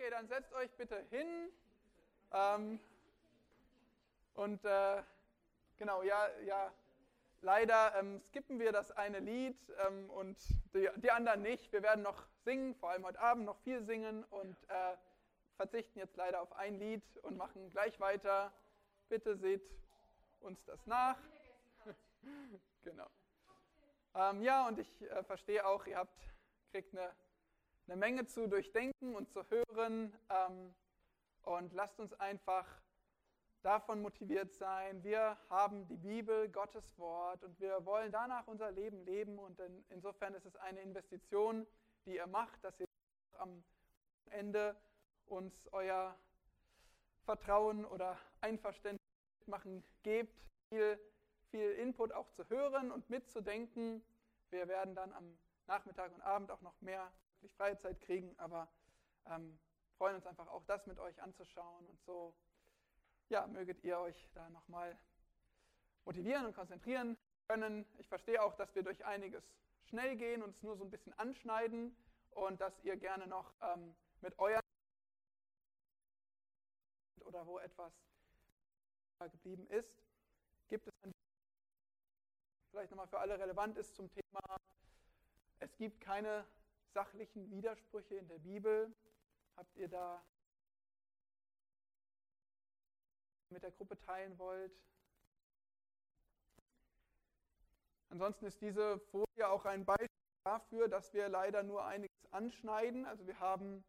Okay, dann setzt euch bitte hin. Ähm, und äh, genau, ja, ja, leider ähm, skippen wir das eine Lied ähm, und die, die, anderen nicht. Wir werden noch singen, vor allem heute Abend noch viel singen und äh, verzichten jetzt leider auf ein Lied und machen gleich weiter. Bitte seht uns das nach. genau. Ähm, ja, und ich äh, verstehe auch, ihr habt, kriegt eine, eine Menge zu durchdenken und zu hören. Ähm, und lasst uns einfach davon motiviert sein. Wir haben die Bibel, Gottes Wort, und wir wollen danach unser Leben leben. Und in, insofern ist es eine Investition, die ihr macht, dass ihr am Ende uns euer Vertrauen oder Einverständnis machen gebt, viel, viel Input auch zu hören und mitzudenken. Wir werden dann am Nachmittag und Abend auch noch mehr wirklich freie Zeit kriegen, aber ähm, freuen uns einfach auch das mit euch anzuschauen und so ja, möget ihr euch da nochmal motivieren und konzentrieren können. Ich verstehe auch, dass wir durch einiges schnell gehen und es nur so ein bisschen anschneiden und dass ihr gerne noch ähm, mit euren oder wo etwas geblieben ist, gibt es vielleicht nochmal für alle relevant ist zum Thema, es gibt keine sachlichen Widersprüche in der Bibel. Habt ihr da mit der Gruppe teilen wollt. Ansonsten ist diese Folie auch ein Beispiel dafür, dass wir leider nur einiges anschneiden. Also wir haben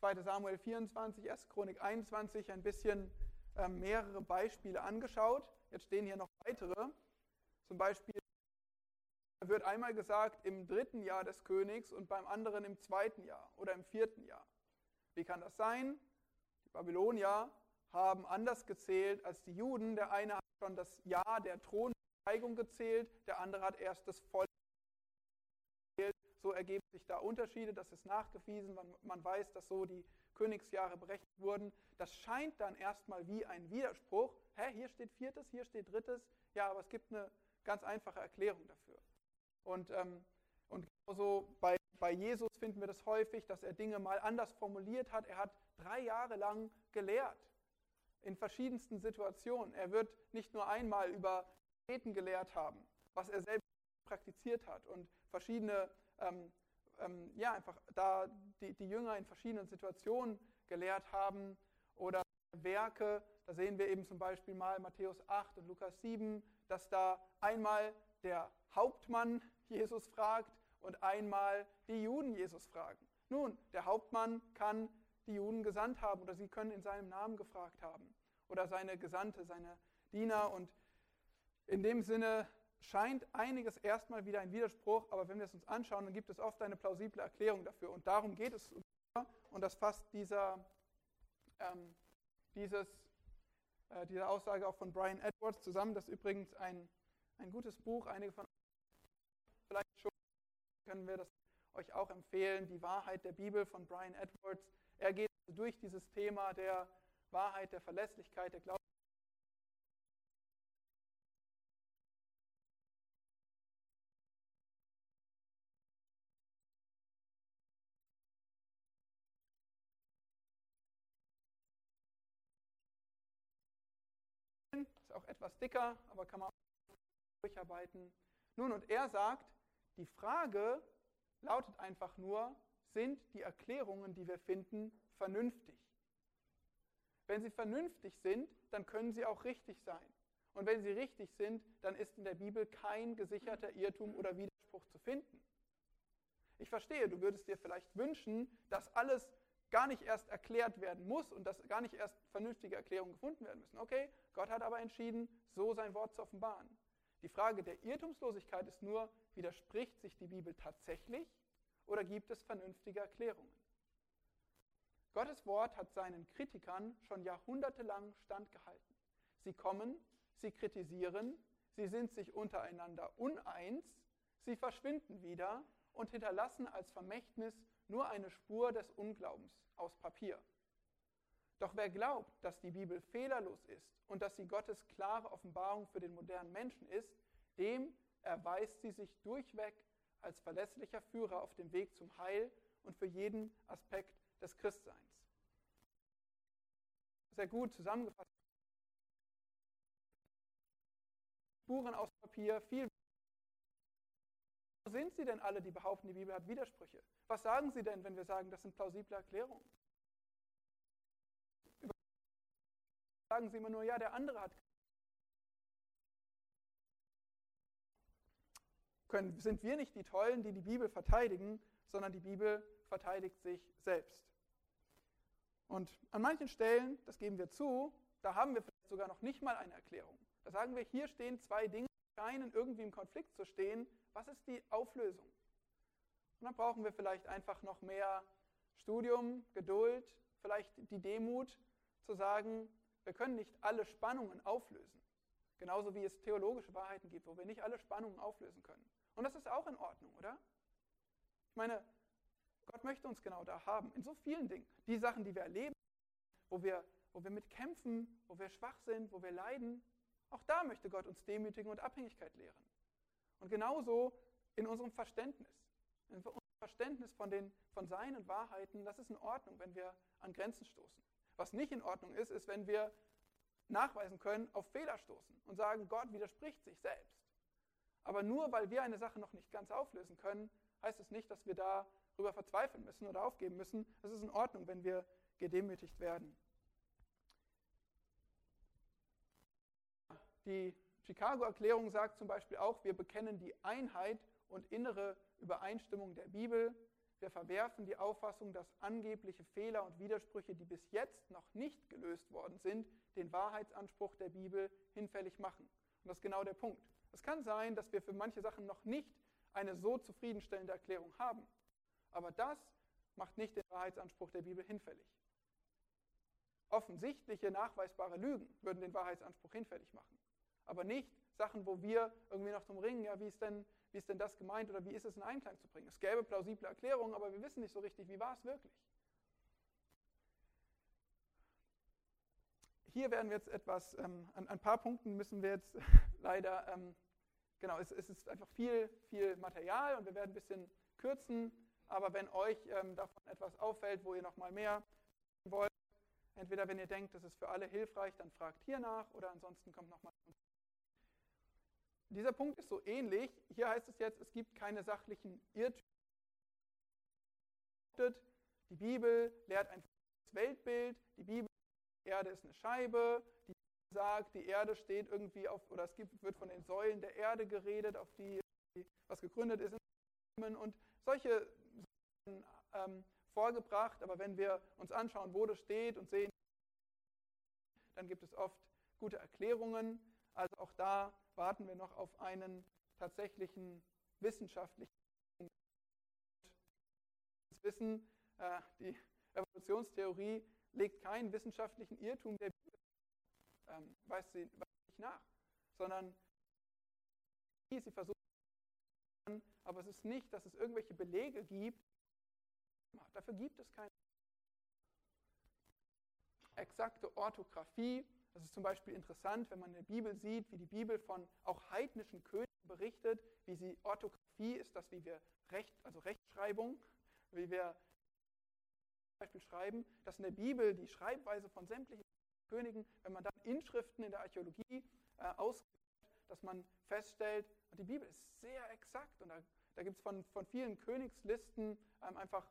2 Samuel 24, 1 Chronik 21 ein bisschen äh, mehrere Beispiele angeschaut. Jetzt stehen hier noch weitere. Zum Beispiel wird einmal gesagt im dritten Jahr des Königs und beim anderen im zweiten Jahr oder im vierten Jahr. Wie kann das sein? Die Babylonier haben anders gezählt als die Juden. Der eine hat schon das Jahr der Thronsteigung gezählt, der andere hat erst das volle gezählt. So ergeben sich da Unterschiede, das ist nachgewiesen. Man, man weiß, dass so die Königsjahre berechnet wurden. Das scheint dann erstmal wie ein Widerspruch. Hä, hier steht viertes, hier steht drittes. Ja, aber es gibt eine ganz einfache Erklärung dafür. Und, ähm, und genauso bei, bei Jesus finden wir das häufig, dass er Dinge mal anders formuliert hat. Er hat drei Jahre lang gelehrt in verschiedensten Situationen. Er wird nicht nur einmal über Beten gelehrt haben, was er selbst praktiziert hat und verschiedene, ähm, ähm, ja, einfach da die, die Jünger in verschiedenen Situationen gelehrt haben oder Werke. Da sehen wir eben zum Beispiel mal Matthäus 8 und Lukas 7, dass da einmal der Hauptmann Jesus fragt und einmal die Juden Jesus fragen. Nun, der Hauptmann kann die Juden gesandt haben oder sie können in seinem Namen gefragt haben oder seine Gesandte, seine Diener. Und in dem Sinne scheint einiges erstmal wieder ein Widerspruch, aber wenn wir es uns anschauen, dann gibt es oft eine plausible Erklärung dafür. Und darum geht es. Und das fasst dieser, ähm, dieses, äh, diese Aussage auch von Brian Edwards zusammen. Das ist übrigens ein, ein gutes Buch. Einige von vielleicht schon können wir das euch auch empfehlen. Die Wahrheit der Bibel von Brian Edwards. Er geht durch dieses Thema der Wahrheit, der Verlässlichkeit, der Glauben. Ist auch etwas dicker, aber kann man auch durcharbeiten. Nun, und er sagt, die Frage lautet einfach nur, sind die Erklärungen, die wir finden, vernünftig? Wenn sie vernünftig sind, dann können sie auch richtig sein. Und wenn sie richtig sind, dann ist in der Bibel kein gesicherter Irrtum oder Widerspruch zu finden. Ich verstehe, du würdest dir vielleicht wünschen, dass alles gar nicht erst erklärt werden muss und dass gar nicht erst vernünftige Erklärungen gefunden werden müssen. Okay, Gott hat aber entschieden, so sein Wort zu offenbaren. Die Frage der Irrtumslosigkeit ist nur, widerspricht sich die Bibel tatsächlich oder gibt es vernünftige Erklärungen? Gottes Wort hat seinen Kritikern schon jahrhundertelang standgehalten. Sie kommen, sie kritisieren, sie sind sich untereinander uneins, sie verschwinden wieder und hinterlassen als Vermächtnis nur eine Spur des Unglaubens aus Papier. Doch wer glaubt, dass die Bibel fehlerlos ist und dass sie Gottes klare Offenbarung für den modernen Menschen ist, dem erweist sie sich durchweg als verlässlicher Führer auf dem Weg zum Heil und für jeden Aspekt des Christseins. sehr gut zusammengefasst. Spuren aus Papier, viel. Wo sind sie denn alle, die behaupten, die Bibel hat Widersprüche? Was sagen sie denn, wenn wir sagen, das sind plausible Erklärungen? Sagen sie immer nur, ja, der andere hat. Können, sind wir nicht die Tollen, die die Bibel verteidigen, sondern die Bibel verteidigt sich selbst. Und an manchen Stellen, das geben wir zu, da haben wir vielleicht sogar noch nicht mal eine Erklärung. Da sagen wir, hier stehen zwei Dinge, die scheinen irgendwie im Konflikt zu stehen. Was ist die Auflösung? Und dann brauchen wir vielleicht einfach noch mehr Studium, Geduld, vielleicht die Demut zu sagen, wir können nicht alle Spannungen auflösen. Genauso wie es theologische Wahrheiten gibt, wo wir nicht alle Spannungen auflösen können. Und das ist auch in Ordnung, oder? Ich meine, Gott möchte uns genau da haben, in so vielen Dingen. Die Sachen, die wir erleben, wo wir, wo wir mit kämpfen, wo wir schwach sind, wo wir leiden, auch da möchte Gott uns Demütigen und Abhängigkeit lehren. Und genauso in unserem Verständnis. In unserem Verständnis von, den, von seinen Wahrheiten, das ist in Ordnung, wenn wir an Grenzen stoßen. Was nicht in Ordnung ist, ist, wenn wir nachweisen können, auf Fehler stoßen und sagen, Gott widerspricht sich selbst. Aber nur weil wir eine Sache noch nicht ganz auflösen können, heißt es nicht, dass wir darüber verzweifeln müssen oder aufgeben müssen. Es ist in Ordnung, wenn wir gedemütigt werden. Die Chicago-Erklärung sagt zum Beispiel auch, wir bekennen die Einheit und innere Übereinstimmung der Bibel. Wir verwerfen die Auffassung, dass angebliche Fehler und Widersprüche, die bis jetzt noch nicht gelöst worden sind, den Wahrheitsanspruch der Bibel hinfällig machen. Und das ist genau der Punkt. Es kann sein, dass wir für manche Sachen noch nicht eine so zufriedenstellende Erklärung haben. Aber das macht nicht den Wahrheitsanspruch der Bibel hinfällig. Offensichtliche, nachweisbare Lügen würden den Wahrheitsanspruch hinfällig machen aber nicht Sachen, wo wir irgendwie noch drum ringen, ja, wie ist, denn, wie ist denn das gemeint oder wie ist es in Einklang zu bringen. Es gäbe plausible Erklärungen, aber wir wissen nicht so richtig, wie war es wirklich. Hier werden wir jetzt etwas, ähm, an ein paar Punkten müssen wir jetzt leider, ähm, genau, es, es, ist einfach viel, viel Material und wir werden ein bisschen kürzen, aber wenn euch ähm, davon etwas auffällt, wo ihr nochmal mehr wollt, entweder wenn ihr denkt, das ist für alle hilfreich, dann fragt hier nach oder ansonsten kommt nochmal dieser Punkt ist so ähnlich. Hier heißt es jetzt, es gibt keine sachlichen Irrtümer. Die Bibel lehrt ein Weltbild. Die Bibel die Erde ist eine Scheibe. Die Bibel sagt, die Erde steht irgendwie auf, oder es gibt, wird von den Säulen der Erde geredet, auf die was gegründet ist. Und solche ähm, vorgebracht. Aber wenn wir uns anschauen, wo das steht und sehen, dann gibt es oft gute Erklärungen. Also auch da warten wir noch auf einen tatsächlichen wissenschaftlichen Wissen. Äh, die Evolutionstheorie legt keinen wissenschaftlichen Irrtum der Bibel, ähm, weist sie nicht nach, sondern sie versucht, aber es ist nicht, dass es irgendwelche Belege gibt. Dafür gibt es keine exakte Orthographie das ist zum Beispiel interessant, wenn man in der Bibel sieht, wie die Bibel von auch heidnischen Königen berichtet, wie sie Orthographie ist, das wie wir Recht, also Rechtschreibung, wie wir zum Beispiel schreiben, dass in der Bibel die Schreibweise von sämtlichen Königen, wenn man dann Inschriften in der Archäologie äh, ausgibt, dass man feststellt, die Bibel ist sehr exakt und da, da gibt es von, von vielen Königslisten ähm, einfach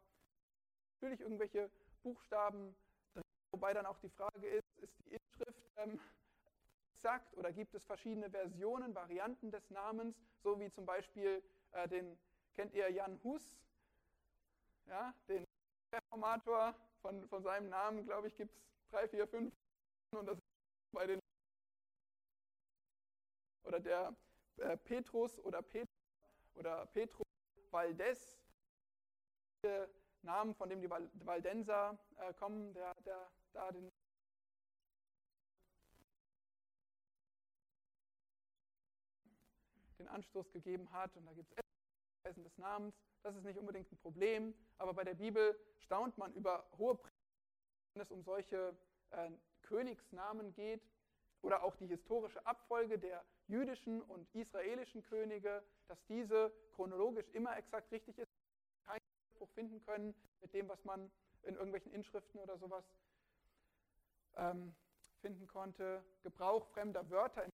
natürlich irgendwelche Buchstaben drin, wobei dann auch die Frage ist, ist die ähm, exakt oder gibt es verschiedene Versionen, Varianten des Namens, so wie zum Beispiel äh, den, kennt ihr Jan Hus, ja, den Reformator, von, von seinem Namen, glaube ich, gibt es drei, vier, fünf und das bei den oder der äh, Petrus oder Petrus oder Petro Valdes, Namen, von dem die Valdenser äh, kommen, der, der da den den Anstoß gegeben hat. Und da gibt es Weisen des Namens. Das ist nicht unbedingt ein Problem, aber bei der Bibel staunt man über hohe Prägungen, wenn es um solche äh, Königsnamen geht oder auch die historische Abfolge der jüdischen und israelischen Könige, dass diese chronologisch immer exakt richtig ist, keinen Spruch finden können mit dem, was man in irgendwelchen Inschriften oder sowas ähm, finden konnte. Gebrauch fremder Wörter im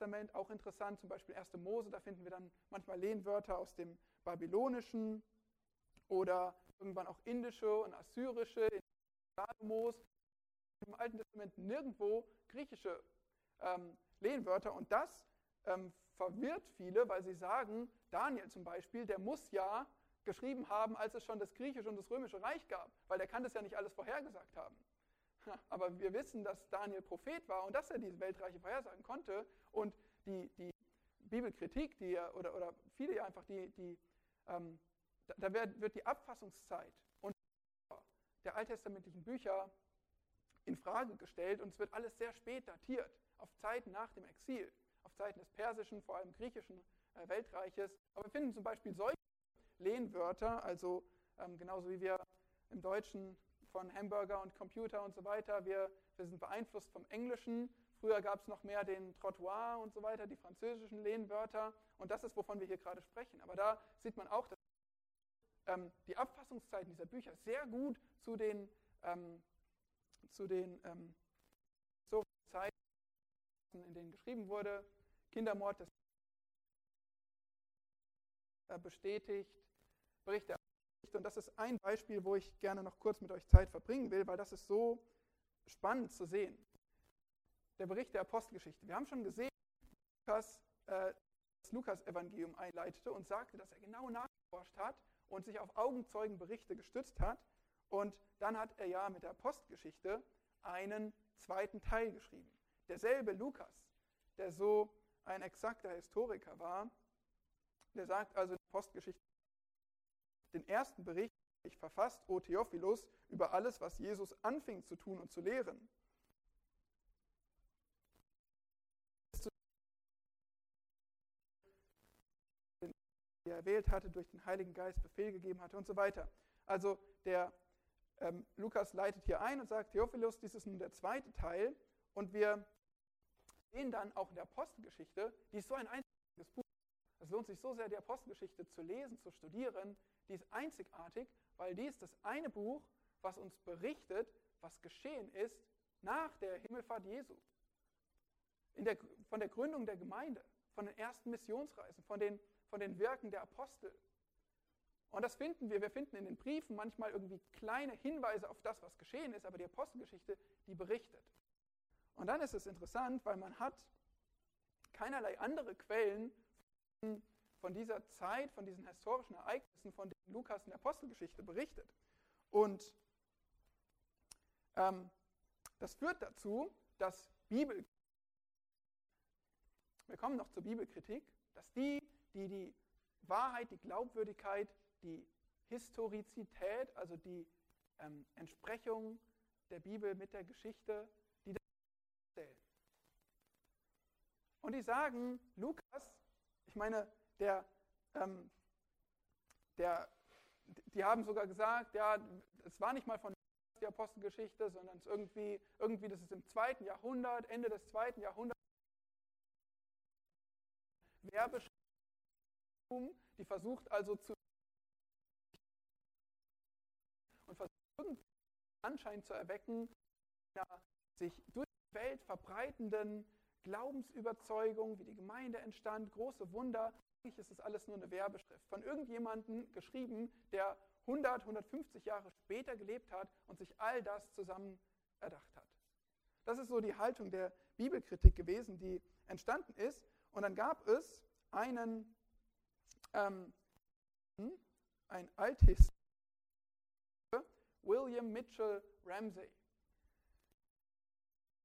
Testament, auch interessant, zum Beispiel 1. Mose, da finden wir dann manchmal Lehnwörter aus dem Babylonischen oder irgendwann auch indische und assyrische, in Salomos, im Alten Testament nirgendwo griechische ähm, Lehnwörter und das ähm, verwirrt viele, weil sie sagen, Daniel zum Beispiel, der muss ja geschrieben haben, als es schon das griechische und das römische Reich gab, weil der kann das ja nicht alles vorhergesagt haben. Aber wir wissen, dass Daniel Prophet war und dass er diese Weltreiche vorhersagen konnte. Und die, die Bibelkritik, die er, oder, oder viele ja einfach, die, die, ähm, da, wird, wird die Abfassungszeit und der alttestamentlichen Bücher in Frage gestellt und es wird alles sehr spät datiert, auf Zeiten nach dem Exil, auf Zeiten des persischen, vor allem griechischen äh, Weltreiches. Aber wir finden zum Beispiel solche Lehnwörter, also ähm, genauso wie wir im Deutschen von Hamburger und Computer und so weiter. Wir, wir sind beeinflusst vom Englischen. Früher gab es noch mehr den Trottoir und so weiter, die französischen Lehnwörter. Und das ist, wovon wir hier gerade sprechen. Aber da sieht man auch, dass ähm, die Abfassungszeiten dieser Bücher sehr gut zu den, ähm, zu den ähm, so Zeiten, in denen geschrieben wurde. Kindermord des äh, bestätigt, Bericht der und das ist ein Beispiel, wo ich gerne noch kurz mit euch Zeit verbringen will, weil das ist so spannend zu sehen. Der Bericht der Apostelgeschichte. Wir haben schon gesehen, dass äh, das Lukas-Evangelium einleitete und sagte, dass er genau nachgeforscht hat und sich auf Augenzeugenberichte gestützt hat. Und dann hat er ja mit der Apostelgeschichte einen zweiten Teil geschrieben. Derselbe Lukas, der so ein exakter Historiker war, der sagt also in der Apostelgeschichte den ersten Bericht ich verfasst, O Theophilus, über alles, was Jesus anfing zu tun und zu lehren. er erwählt hatte, durch den Heiligen Geist Befehl gegeben hatte und so weiter. Also der ähm, Lukas leitet hier ein und sagt, Theophilus, dies ist nun der zweite Teil und wir sehen dann auch in der Apostelgeschichte, die ist so ein einziges es lohnt sich so sehr, die Apostelgeschichte zu lesen, zu studieren. Die ist einzigartig, weil die ist das eine Buch, was uns berichtet, was geschehen ist nach der Himmelfahrt Jesu. Der, von der Gründung der Gemeinde, von den ersten Missionsreisen, von den, von den Werken der Apostel. Und das finden wir, wir finden in den Briefen manchmal irgendwie kleine Hinweise auf das, was geschehen ist, aber die Apostelgeschichte, die berichtet. Und dann ist es interessant, weil man hat keinerlei andere Quellen von dieser Zeit, von diesen historischen Ereignissen, von denen Lukas in der Apostelgeschichte berichtet. Und ähm, das führt dazu, dass Bibel, wir kommen noch zur Bibelkritik, dass die, die die Wahrheit, die Glaubwürdigkeit, die Historizität, also die ähm, Entsprechung der Bibel mit der Geschichte, die das stellen. Und die sagen, Lukas ich meine, der, ähm, der, die haben sogar gesagt, ja, es war nicht mal von der Apostelgeschichte, sondern es irgendwie, irgendwie, das ist im zweiten Jahrhundert, Ende des zweiten Jahrhunderts. Werbeschrift, die versucht also zu und versucht irgendwie Anschein zu erwecken, einer sich durch die Welt verbreitenden Glaubensüberzeugung, wie die Gemeinde entstand, große Wunder. Eigentlich ist es alles nur eine Werbeschrift von irgendjemandem geschrieben, der 100, 150 Jahre später gelebt hat und sich all das zusammen erdacht hat. Das ist so die Haltung der Bibelkritik gewesen, die entstanden ist. Und dann gab es einen, ähm, ein Althistoriker, William Mitchell Ramsey.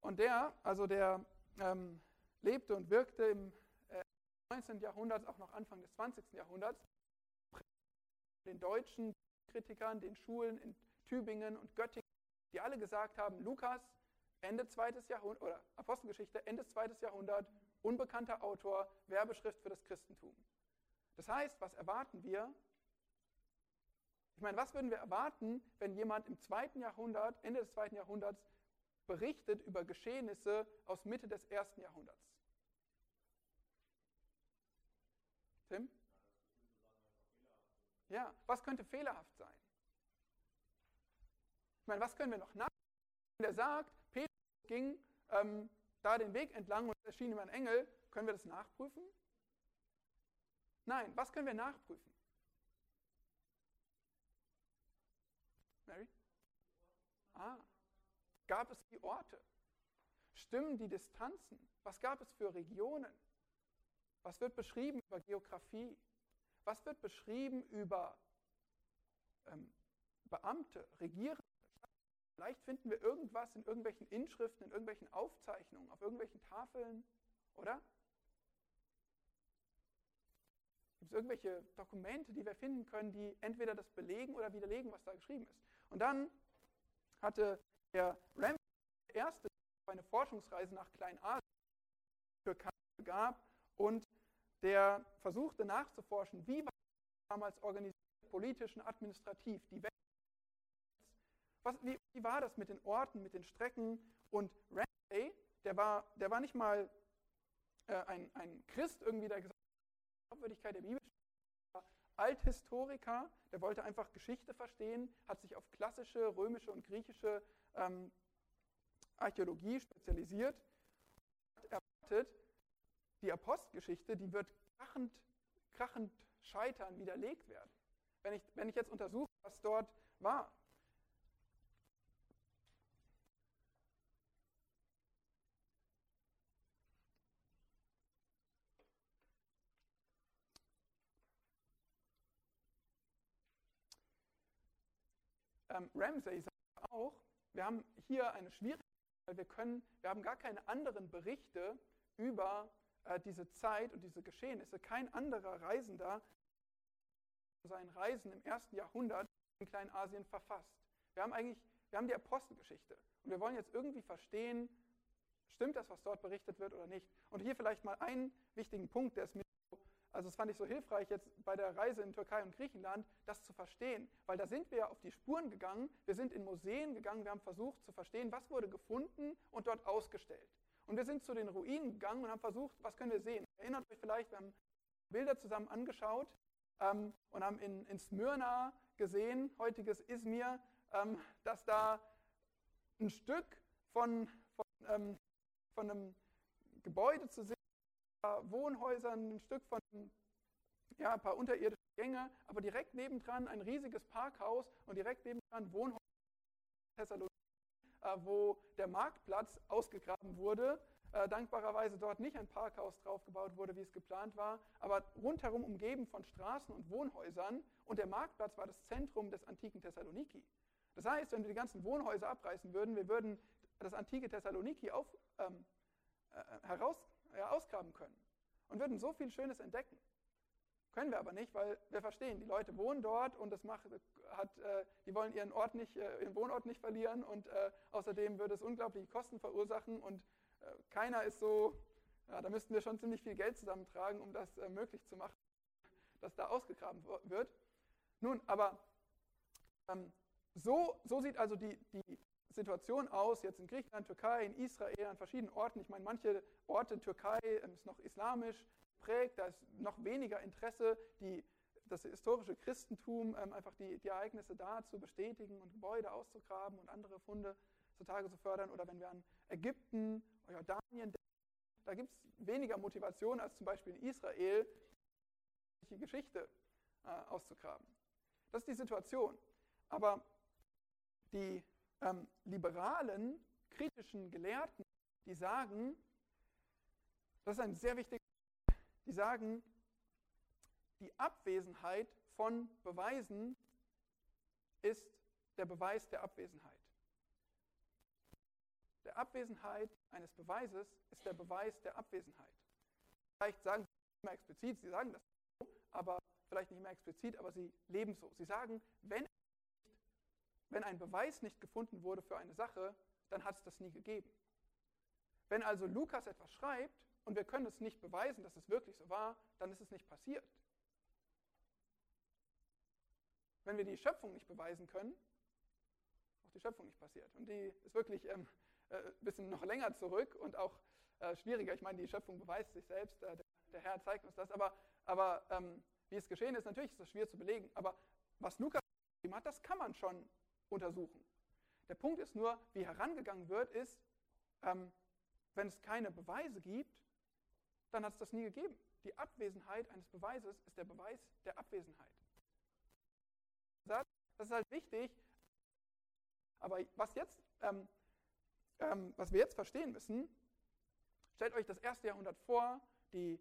Und der, also der ähm, lebte und wirkte im äh, 19. Jahrhundert, auch noch Anfang des 20. Jahrhunderts, den deutschen Kritikern, den Schulen in Tübingen und Göttingen, die alle gesagt haben, Lukas, Ende zweites Jahrhundert, oder Apostelgeschichte, Ende zweites Jahrhundert, unbekannter Autor, Werbeschrift für das Christentum. Das heißt, was erwarten wir? Ich meine, was würden wir erwarten, wenn jemand im zweiten Jahrhundert, Ende des zweiten Jahrhunderts, berichtet über Geschehnisse aus Mitte des ersten Jahrhunderts. Tim? Ja, was könnte fehlerhaft sein? Ich meine, was können wir noch nachdenken? Der sagt, Petrus ging ähm, da den Weg entlang und erschien ihm ein Engel. Können wir das nachprüfen? Nein, was können wir nachprüfen? Mary? Ah, gab es die Orte? Stimmen die Distanzen? Was gab es für Regionen? Was wird beschrieben über Geografie? Was wird beschrieben über ähm, Beamte, Regierende? Vielleicht finden wir irgendwas in irgendwelchen Inschriften, in irgendwelchen Aufzeichnungen, auf irgendwelchen Tafeln, oder? Gibt es irgendwelche Dokumente, die wir finden können, die entweder das belegen oder widerlegen, was da geschrieben ist? Und dann hatte der Ram der erste eine Forschungsreise nach Kleinasien Türkei gab und der versuchte nachzuforschen, wie war damals organisiert, politisch und administrativ, die Welt. Was, wie, wie, war das mit den Orten, mit den Strecken? Und Ramsay, der war, der war nicht mal äh, ein, ein Christ irgendwie, der gesagt hat, die Glaubwürdigkeit der Bibel Althistoriker, der wollte einfach Geschichte verstehen, hat sich auf klassische römische und griechische ähm, Archäologie spezialisiert, hat erwartet, die Apostelgeschichte, die wird krachend, krachend scheitern, widerlegt werden. Wenn ich, wenn ich jetzt untersuche, was dort war. Ähm, Ramsey sagt auch, wir haben hier eine Schwierigkeit, weil wir können, wir haben gar keine anderen Berichte über äh, diese Zeit und diese Geschehnisse. Kein anderer Reisender seinen Reisen im ersten Jahrhundert in Kleinasien verfasst. Wir haben eigentlich, wir haben die Apostelgeschichte und wir wollen jetzt irgendwie verstehen, stimmt das, was dort berichtet wird oder nicht. Und hier vielleicht mal einen wichtigen Punkt, der ist mir also das fand ich so hilfreich jetzt bei der Reise in Türkei und Griechenland, das zu verstehen, weil da sind wir auf die Spuren gegangen, wir sind in Museen gegangen, wir haben versucht zu verstehen, was wurde gefunden und dort ausgestellt. Und wir sind zu den Ruinen gegangen und haben versucht, was können wir sehen. Erinnert euch vielleicht, wir haben Bilder zusammen angeschaut ähm, und haben in, in Smyrna gesehen, heutiges Izmir, ähm, dass da ein Stück von, von, ähm, von einem Gebäude zu sehen Wohnhäusern, ein Stück von ja, ein paar unterirdische Gänge, aber direkt nebendran ein riesiges Parkhaus und direkt nebendran Wohnhäuser in Thessaloniki, äh, wo der Marktplatz ausgegraben wurde. Äh, dankbarerweise dort nicht ein Parkhaus draufgebaut wurde, wie es geplant war, aber rundherum umgeben von Straßen und Wohnhäusern und der Marktplatz war das Zentrum des antiken Thessaloniki. Das heißt, wenn wir die ganzen Wohnhäuser abreißen würden, wir würden das antike Thessaloniki auf, ähm, äh, heraus ausgraben können und würden so viel Schönes entdecken. Können wir aber nicht, weil wir verstehen, die Leute wohnen dort und das macht, hat, äh, die wollen ihren, Ort nicht, äh, ihren Wohnort nicht verlieren und äh, außerdem würde es unglaubliche Kosten verursachen und äh, keiner ist so, ja, da müssten wir schon ziemlich viel Geld zusammentragen, um das äh, möglich zu machen, dass da ausgegraben wird. Nun, aber ähm, so, so sieht also die, die Situation aus, jetzt in Griechenland, Türkei, in Israel, an verschiedenen Orten. Ich meine, manche Orte in Türkei ähm, ist noch islamisch geprägt, da ist noch weniger Interesse, die, das historische Christentum, ähm, einfach die, die Ereignisse da zu bestätigen und Gebäude auszugraben und andere Funde zutage zu fördern. Oder wenn wir an Ägypten oder Jordanien denken, da gibt es weniger Motivation als zum Beispiel in Israel, die Geschichte äh, auszugraben. Das ist die Situation. Aber die ähm, liberalen, kritischen Gelehrten, die sagen, das ist ein sehr wichtiger, die sagen, die Abwesenheit von Beweisen ist der Beweis der Abwesenheit. Der Abwesenheit eines Beweises ist der Beweis der Abwesenheit. Vielleicht sagen sie nicht mehr explizit, sie sagen das so, aber vielleicht nicht mehr explizit, aber sie leben so. Sie sagen, wenn wenn ein Beweis nicht gefunden wurde für eine Sache, dann hat es das nie gegeben. Wenn also Lukas etwas schreibt und wir können es nicht beweisen, dass es wirklich so war, dann ist es nicht passiert. Wenn wir die Schöpfung nicht beweisen können, auch die Schöpfung nicht passiert. Und die ist wirklich ähm, äh, ein bisschen noch länger zurück und auch äh, schwieriger. Ich meine, die Schöpfung beweist sich selbst, äh, der, der, Herr zeigt uns das. Aber, aber ähm, wie es geschehen ist, natürlich ist das schwer zu belegen. Aber was Lukas geschrieben hat, das kann man schon untersuchen. Der Punkt ist nur, wie herangegangen wird, ist, ähm, wenn es keine Beweise gibt, dann hat es das nie gegeben. Die Abwesenheit eines Beweises ist der Beweis der Abwesenheit. Das ist halt wichtig. Aber was, jetzt, ähm, ähm, was wir jetzt verstehen müssen, stellt euch das erste Jahrhundert vor, die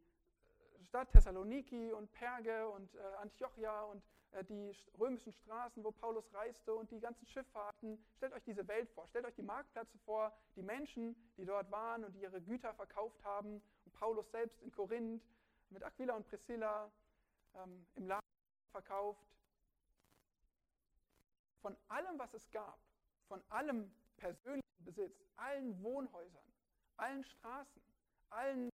Stadt Thessaloniki und Perge und äh, Antiochia und äh, die römischen Straßen, wo Paulus reiste und die ganzen Schifffahrten. Stellt euch diese Welt vor, stellt euch die Marktplätze vor, die Menschen, die dort waren und die ihre Güter verkauft haben. Und Paulus selbst in Korinth mit Aquila und Priscilla ähm, im Laden verkauft. Von allem, was es gab, von allem persönlichen Besitz, allen Wohnhäusern, allen Straßen, allen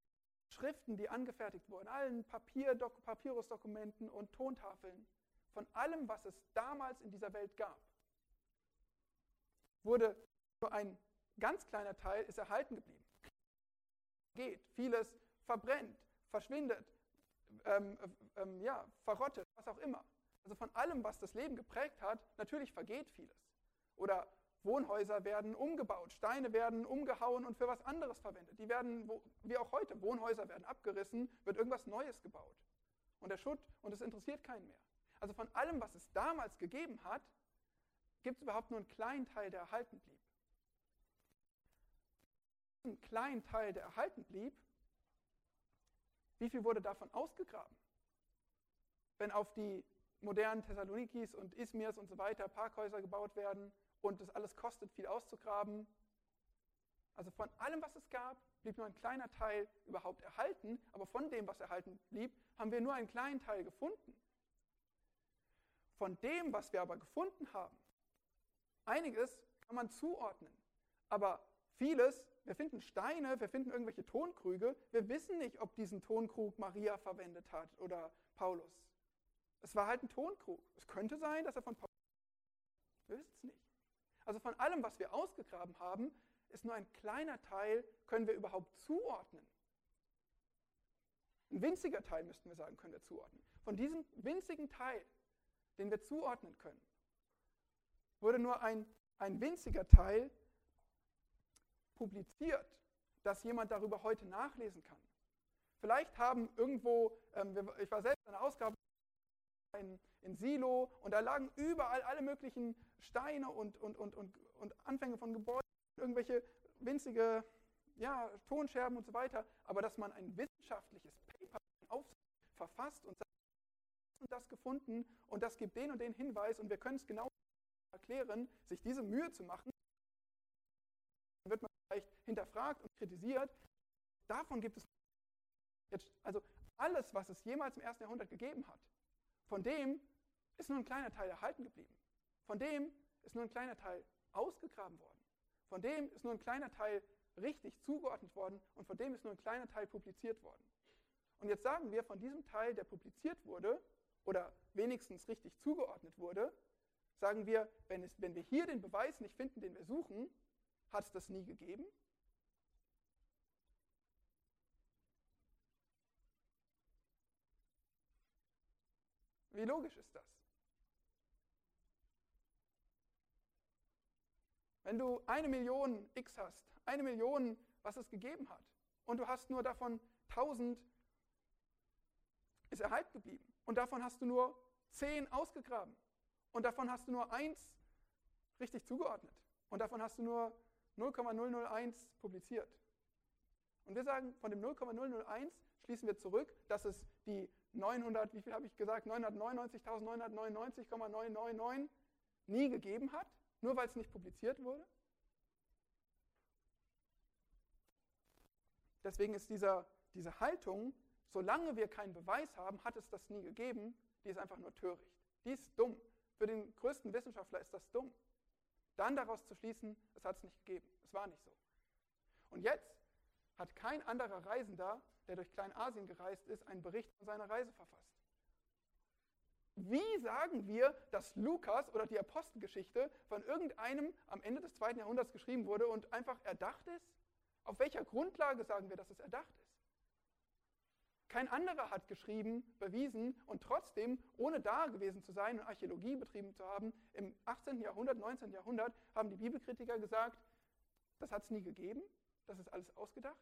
Schriften, die angefertigt wurden, allen Papier, Papyrusdokumenten und Tontafeln, von allem, was es damals in dieser Welt gab, wurde nur ein ganz kleiner Teil ist erhalten geblieben. Geht, vieles verbrennt, verschwindet, ähm, ähm, ja, verrottet, was auch immer. Also von allem, was das Leben geprägt hat, natürlich vergeht vieles. Oder Wohnhäuser werden umgebaut, Steine werden umgehauen und für was anderes verwendet. Die werden, wie auch heute, Wohnhäuser werden abgerissen, wird irgendwas Neues gebaut. Und der Schutt, und es interessiert keinen mehr. Also von allem, was es damals gegeben hat, gibt es überhaupt nur einen kleinen Teil, der erhalten blieb. Einen kleinen Teil, der erhalten blieb, wie viel wurde davon ausgegraben? Wenn auf die modernen Thessalonikis und Izmirs und so weiter Parkhäuser gebaut werden, und das alles kostet viel auszugraben. Also von allem, was es gab, blieb nur ein kleiner Teil überhaupt erhalten, aber von dem, was erhalten blieb, haben wir nur einen kleinen Teil gefunden. Von dem, was wir aber gefunden haben, einiges kann man zuordnen, aber vieles, wir finden Steine, wir finden irgendwelche Tonkrüge, wir wissen nicht, ob diesen Tonkrug Maria verwendet hat oder Paulus. Es war halt ein Tonkrug. Es könnte sein, dass er von Paulus. Wir wissen es nicht. Also von allem, was wir ausgegraben haben, ist nur ein kleiner Teil, können wir überhaupt zuordnen. Ein winziger Teil, müssten wir sagen, können wir zuordnen. Von diesem winzigen Teil, den wir zuordnen können, wurde nur ein, ein winziger Teil publiziert, dass jemand darüber heute nachlesen kann. Vielleicht haben irgendwo, ähm, ich war selbst in einer Ausgabe in, in Silo und da lagen überall alle möglichen Steine und, und, und, und, und Anfänge von Gebäuden, irgendwelche winzige ja, Tonscherben und so weiter, aber dass man ein wissenschaftliches Paper verfasst und sagt, und das gefunden und das gibt den und den Hinweis und wir können es genau erklären, sich diese Mühe zu machen, dann wird man vielleicht hinterfragt und kritisiert. Davon gibt es jetzt, also alles, was es jemals im ersten Jahrhundert gegeben hat, von dem ist nur ein kleiner Teil erhalten geblieben. Von dem ist nur ein kleiner Teil ausgegraben worden. Von dem ist nur ein kleiner Teil richtig zugeordnet worden und von dem ist nur ein kleiner Teil publiziert worden. Und jetzt sagen wir, von diesem Teil, der publiziert wurde oder wenigstens richtig zugeordnet wurde, sagen wir, wenn, es, wenn wir hier den Beweis nicht finden, den wir suchen, hat es das nie gegeben. Wie logisch ist das? Wenn du eine Million X hast, eine Million, was es gegeben hat, und du hast nur davon 1000 ist erhalten geblieben, und davon hast du nur 10 ausgegraben, und davon hast du nur 1 richtig zugeordnet, und davon hast du nur 0,001 publiziert. Und wir sagen, von dem 0,001 schließen wir zurück, dass es die 900, wie viel habe ich gesagt, 999.999,999 nie gegeben hat, nur weil es nicht publiziert wurde. Deswegen ist dieser, diese Haltung, solange wir keinen Beweis haben, hat es das nie gegeben, die ist einfach nur töricht. Die ist dumm. Für den größten Wissenschaftler ist das dumm. Dann daraus zu schließen, es hat es nicht gegeben. Es war nicht so. Und jetzt hat kein anderer Reisender der durch Kleinasien gereist ist, einen Bericht von seiner Reise verfasst. Wie sagen wir, dass Lukas oder die Apostelgeschichte von irgendeinem am Ende des zweiten Jahrhunderts geschrieben wurde und einfach erdacht ist? Auf welcher Grundlage sagen wir, dass es erdacht ist? Kein anderer hat geschrieben, bewiesen und trotzdem, ohne da gewesen zu sein und Archäologie betrieben zu haben, im 18. Jahrhundert, 19. Jahrhundert haben die Bibelkritiker gesagt, das hat es nie gegeben. Das ist alles ausgedacht?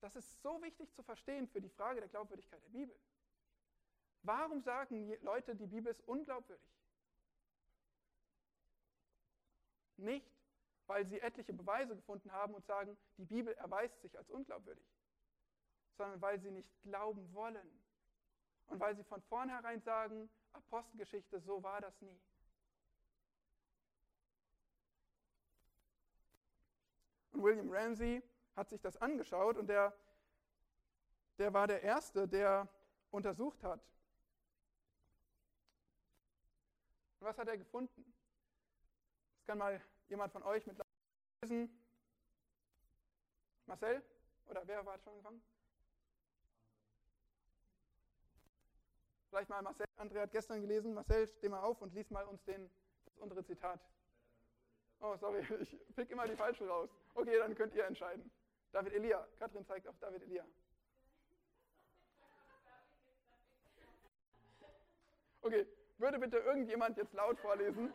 Das ist so wichtig zu verstehen für die Frage der Glaubwürdigkeit der Bibel. Warum sagen Leute, die Bibel ist unglaubwürdig? Nicht, weil sie etliche Beweise gefunden haben und sagen, die Bibel erweist sich als unglaubwürdig, sondern weil sie nicht glauben wollen und weil sie von vornherein sagen, Apostelgeschichte, so war das nie. Und William Ramsey hat sich das angeschaut und der, der war der Erste, der untersucht hat. Und was hat er gefunden? Das kann mal jemand von euch mit lesen. Marcel? Oder wer war schon angefangen? Vielleicht mal Marcel. André hat gestern gelesen. Marcel, steh mal auf und lies mal uns den, das untere Zitat. Oh, sorry, ich pick immer die falschen raus. Okay, dann könnt ihr entscheiden. David Elia. Katrin zeigt auf David Elia. Okay, würde bitte irgendjemand jetzt laut vorlesen?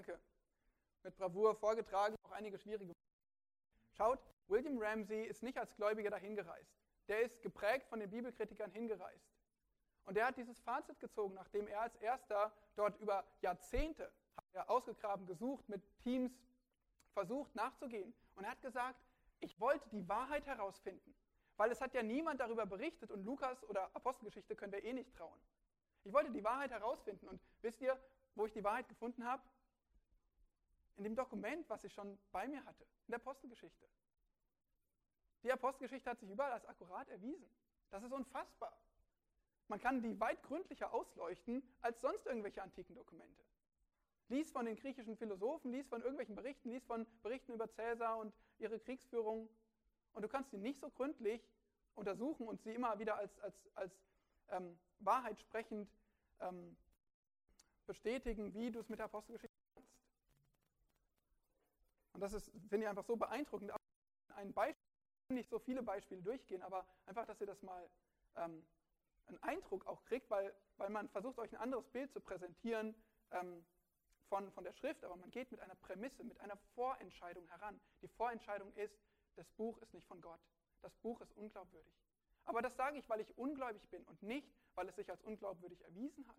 Danke. Mit Bravour vorgetragen, auch einige schwierige. Schaut, William Ramsey ist nicht als Gläubiger dahingereist. Der ist geprägt von den Bibelkritikern hingereist. Und der hat dieses Fazit gezogen, nachdem er als erster dort über Jahrzehnte er ausgegraben, gesucht, mit Teams versucht nachzugehen. Und er hat gesagt, ich wollte die Wahrheit herausfinden, weil es hat ja niemand darüber berichtet und Lukas oder Apostelgeschichte können wir eh nicht trauen. Ich wollte die Wahrheit herausfinden und wisst ihr, wo ich die Wahrheit gefunden habe? In dem Dokument, was ich schon bei mir hatte, in der Apostelgeschichte. Die Apostelgeschichte hat sich überall als akkurat erwiesen. Das ist unfassbar. Man kann die weit gründlicher ausleuchten als sonst irgendwelche antiken Dokumente. Lies von den griechischen Philosophen, lies von irgendwelchen Berichten, lies von Berichten über Cäsar und ihre Kriegsführung. Und du kannst sie nicht so gründlich untersuchen und sie immer wieder als, als, als ähm, Wahrheit sprechend ähm, bestätigen, wie du es mit der Apostelgeschichte und das ist, finde ich, einfach so beeindruckend. Ein Beispiel, nicht so viele Beispiele durchgehen, aber einfach, dass ihr das mal ähm, einen Eindruck auch kriegt, weil, weil man versucht, euch ein anderes Bild zu präsentieren ähm, von, von der Schrift, aber man geht mit einer Prämisse, mit einer Vorentscheidung heran. Die Vorentscheidung ist, das Buch ist nicht von Gott. Das Buch ist unglaubwürdig. Aber das sage ich, weil ich ungläubig bin und nicht, weil es sich als unglaubwürdig erwiesen hat.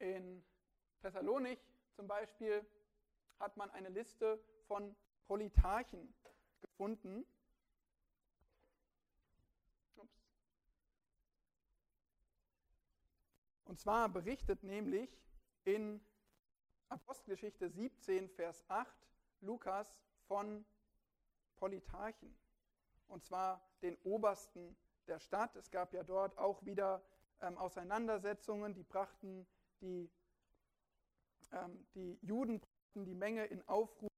In Thessalonik zum Beispiel hat man eine Liste von Polytarchen gefunden. Und zwar berichtet nämlich in Apostelgeschichte 17, Vers 8 Lukas von Polytarchen. Und zwar den Obersten der Stadt. Es gab ja dort auch wieder ähm, Auseinandersetzungen, die brachten die, ähm, die Juden brachten die Menge in Aufruhr.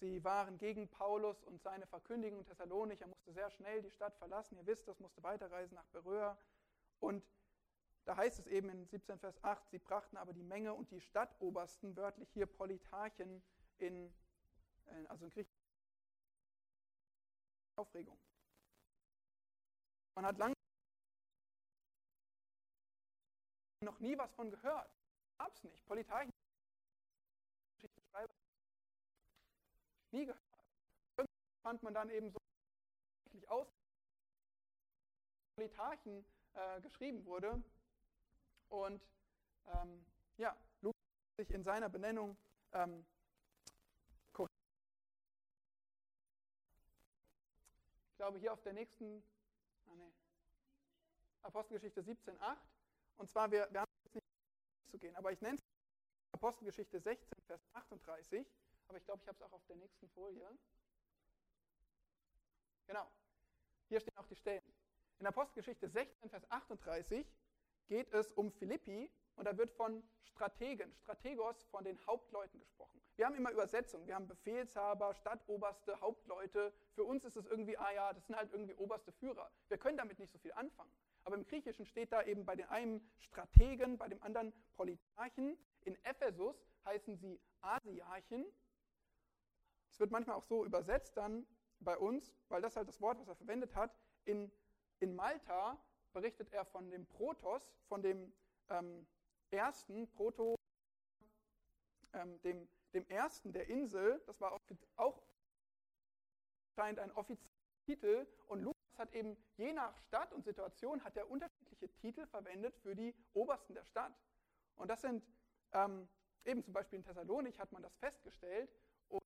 Sie waren gegen Paulus und seine Verkündigung in Thessalonik. Er musste sehr schnell die Stadt verlassen. Ihr wisst, das musste weiterreisen nach Beröa. Und da heißt es eben in 17 Vers 8, sie brachten aber die Menge und die Stadtobersten, wörtlich hier Polytarchen, in, also in Griechenland, Aufregung. Man hat lange noch nie was von gehört gab es nicht. Polytarchen Geschichtsschreiber nie gehört. Irgendwann fand man dann eben so aus, Polytarchen äh, geschrieben wurde. Und ähm, ja, Lukas sich in seiner Benennung ähm, Ich glaube, hier auf der nächsten, ah, nee, Apostelgeschichte 17,8. Und zwar, wir, wir haben zu gehen. Aber ich nenne es Apostelgeschichte 16, Vers 38. aber ich glaube, ich habe es auch auf der nächsten Folie. Genau. Hier stehen auch die Stellen. In Apostelgeschichte 16, Vers 38 geht es um Philippi und da wird von Strategen, Strategos, von den Hauptleuten gesprochen. Wir haben immer Übersetzungen. Wir haben Befehlshaber, Stadtoberste, Hauptleute. Für uns ist es irgendwie, ah ja, das sind halt irgendwie oberste Führer. Wir können damit nicht so viel anfangen. Aber im Griechischen steht da eben bei dem einen Strategen, bei dem anderen Politarchen. In Ephesus heißen sie Asiarchen. Es wird manchmal auch so übersetzt dann bei uns, weil das halt das Wort, was er verwendet hat. In, in Malta berichtet er von dem Protos, von dem ähm, ersten Proto, ähm, dem, dem ersten der Insel. Das war auch scheint ein offizieller Titel. Und Lukas hat eben je nach Stadt und Situation hat er unterschiedliche Titel verwendet für die Obersten der Stadt. Und das sind ähm, eben zum Beispiel in Thessalonik hat man das festgestellt. Und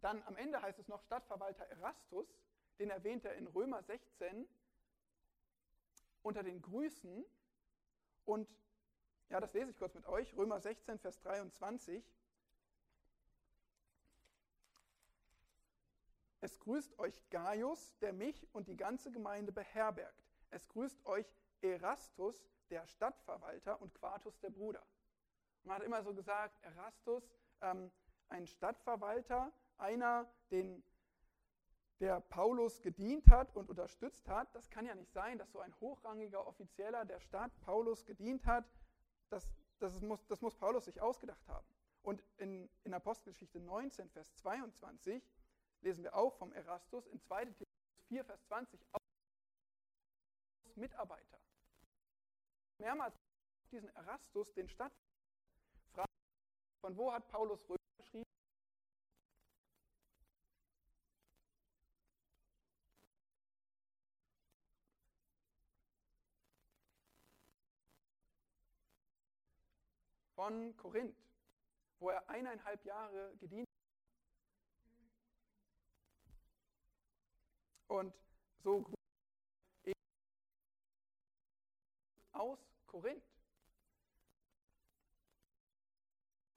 dann am Ende heißt es noch Stadtverwalter Erastus, den erwähnt er in Römer 16 unter den Grüßen. Und ja, das lese ich kurz mit euch. Römer 16, Vers 23. Es grüßt euch Gaius, der mich und die ganze Gemeinde beherbergt. Es grüßt euch Erastus, der Stadtverwalter, und Quartus, der Bruder. Man hat immer so gesagt, Erastus, ähm, ein Stadtverwalter, einer, den der Paulus gedient hat und unterstützt hat. Das kann ja nicht sein, dass so ein hochrangiger Offizieller der Stadt Paulus gedient hat. Das, das, muss, das muss Paulus sich ausgedacht haben. Und in, in Apostelgeschichte 19, Vers 22 lesen wir auch vom Erastus, in 2. Timotheus 4, Vers 20, auch Mitarbeiter. Mehrmals diesen Erastus, den Stadt, von wo hat Paulus Römer geschrieben? Von Korinth, wo er eineinhalb Jahre gedient hat. Und so aus Korinth.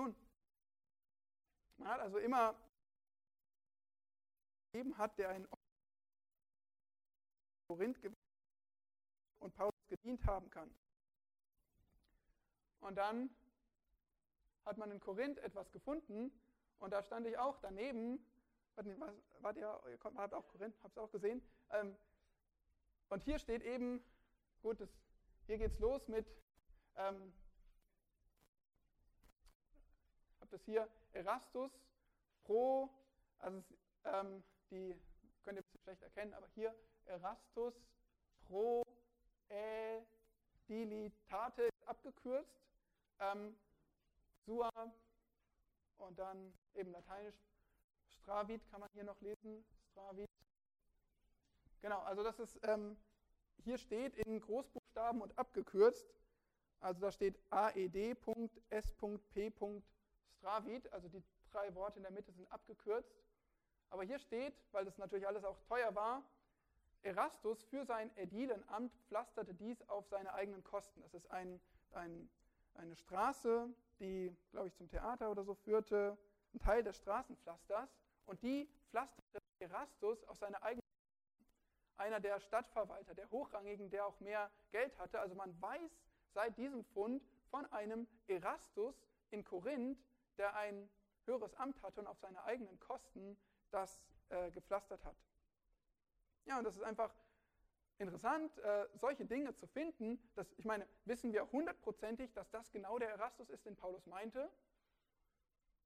Nun, man hat also immer gegeben hat, der in Korinth und Paulus gedient haben kann. Und dann hat man in Korinth etwas gefunden und da stand ich auch daneben wart ihr, ihr habt auch Korinth, habt es auch gesehen. Ähm, und hier steht eben, gut, das, hier geht es los mit, ähm, habt das hier, Erastus pro, also ähm, die könnt ihr ein bisschen schlecht erkennen, aber hier Erastus pro Edilitate abgekürzt, ähm, Sua und dann eben lateinisch Stravit kann man hier noch lesen. Stravit. Genau, also das ist, ähm, hier steht in Großbuchstaben und abgekürzt. Also da steht aed.s.p. Stravit, also die drei Worte in der Mitte sind abgekürzt. Aber hier steht, weil das natürlich alles auch teuer war, Erastus für sein Ädilenamt pflasterte dies auf seine eigenen Kosten. Das ist ein, ein, eine Straße, die, glaube ich, zum Theater oder so führte, ein Teil des Straßenpflasters. Und die pflasterte Erastus auf seine eigene einer der Stadtverwalter, der Hochrangigen, der auch mehr Geld hatte. Also man weiß seit diesem Fund von einem Erastus in Korinth, der ein höheres Amt hatte und auf seine eigenen Kosten das äh, gepflastert hat. Ja, und das ist einfach interessant, äh, solche Dinge zu finden. Dass, ich meine, wissen wir hundertprozentig, dass das genau der Erastus ist, den Paulus meinte?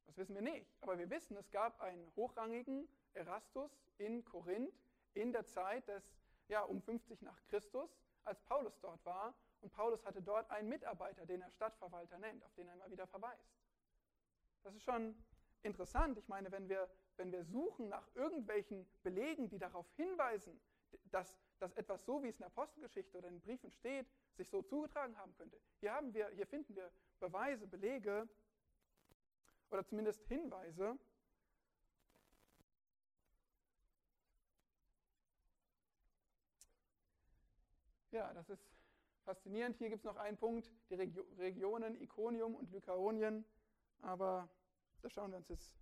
Das wissen wir nicht. Aber wir wissen, es gab einen hochrangigen Erastus in Korinth in der Zeit des, ja, um 50 nach Christus, als Paulus dort war. Und Paulus hatte dort einen Mitarbeiter, den er Stadtverwalter nennt, auf den er immer wieder verweist. Das ist schon interessant. Ich meine, wenn wir, wenn wir suchen nach irgendwelchen Belegen, die darauf hinweisen, dass, dass etwas so, wie es in der Apostelgeschichte oder in den Briefen steht, sich so zugetragen haben könnte. Hier, haben wir, hier finden wir Beweise, Belege, oder zumindest Hinweise. Ja, das ist faszinierend. Hier gibt es noch einen Punkt, die Regio Regionen Iconium und Lykaonien, aber das schauen wir uns jetzt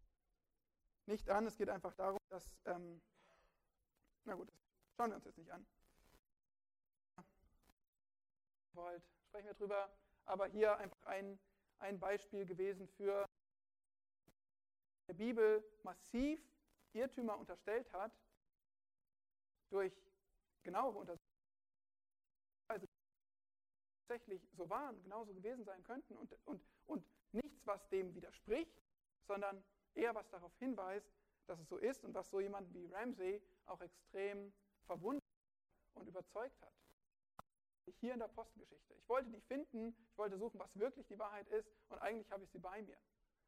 nicht an. Es geht einfach darum, dass, ähm, na gut, das schauen wir uns jetzt nicht an. Wollt, sprechen wir drüber. Aber hier einfach ein, ein Beispiel gewesen für der Bibel massiv Irrtümer unterstellt hat durch genauere Untersuchungen, also tatsächlich so waren, genauso gewesen sein könnten und, und, und nichts, was dem widerspricht, sondern eher was darauf hinweist, dass es so ist und was so jemand wie Ramsey auch extrem verwundert und überzeugt hat. Hier in der Apostelgeschichte. Ich wollte die finden, ich wollte suchen, was wirklich die Wahrheit ist und eigentlich habe ich sie bei mir.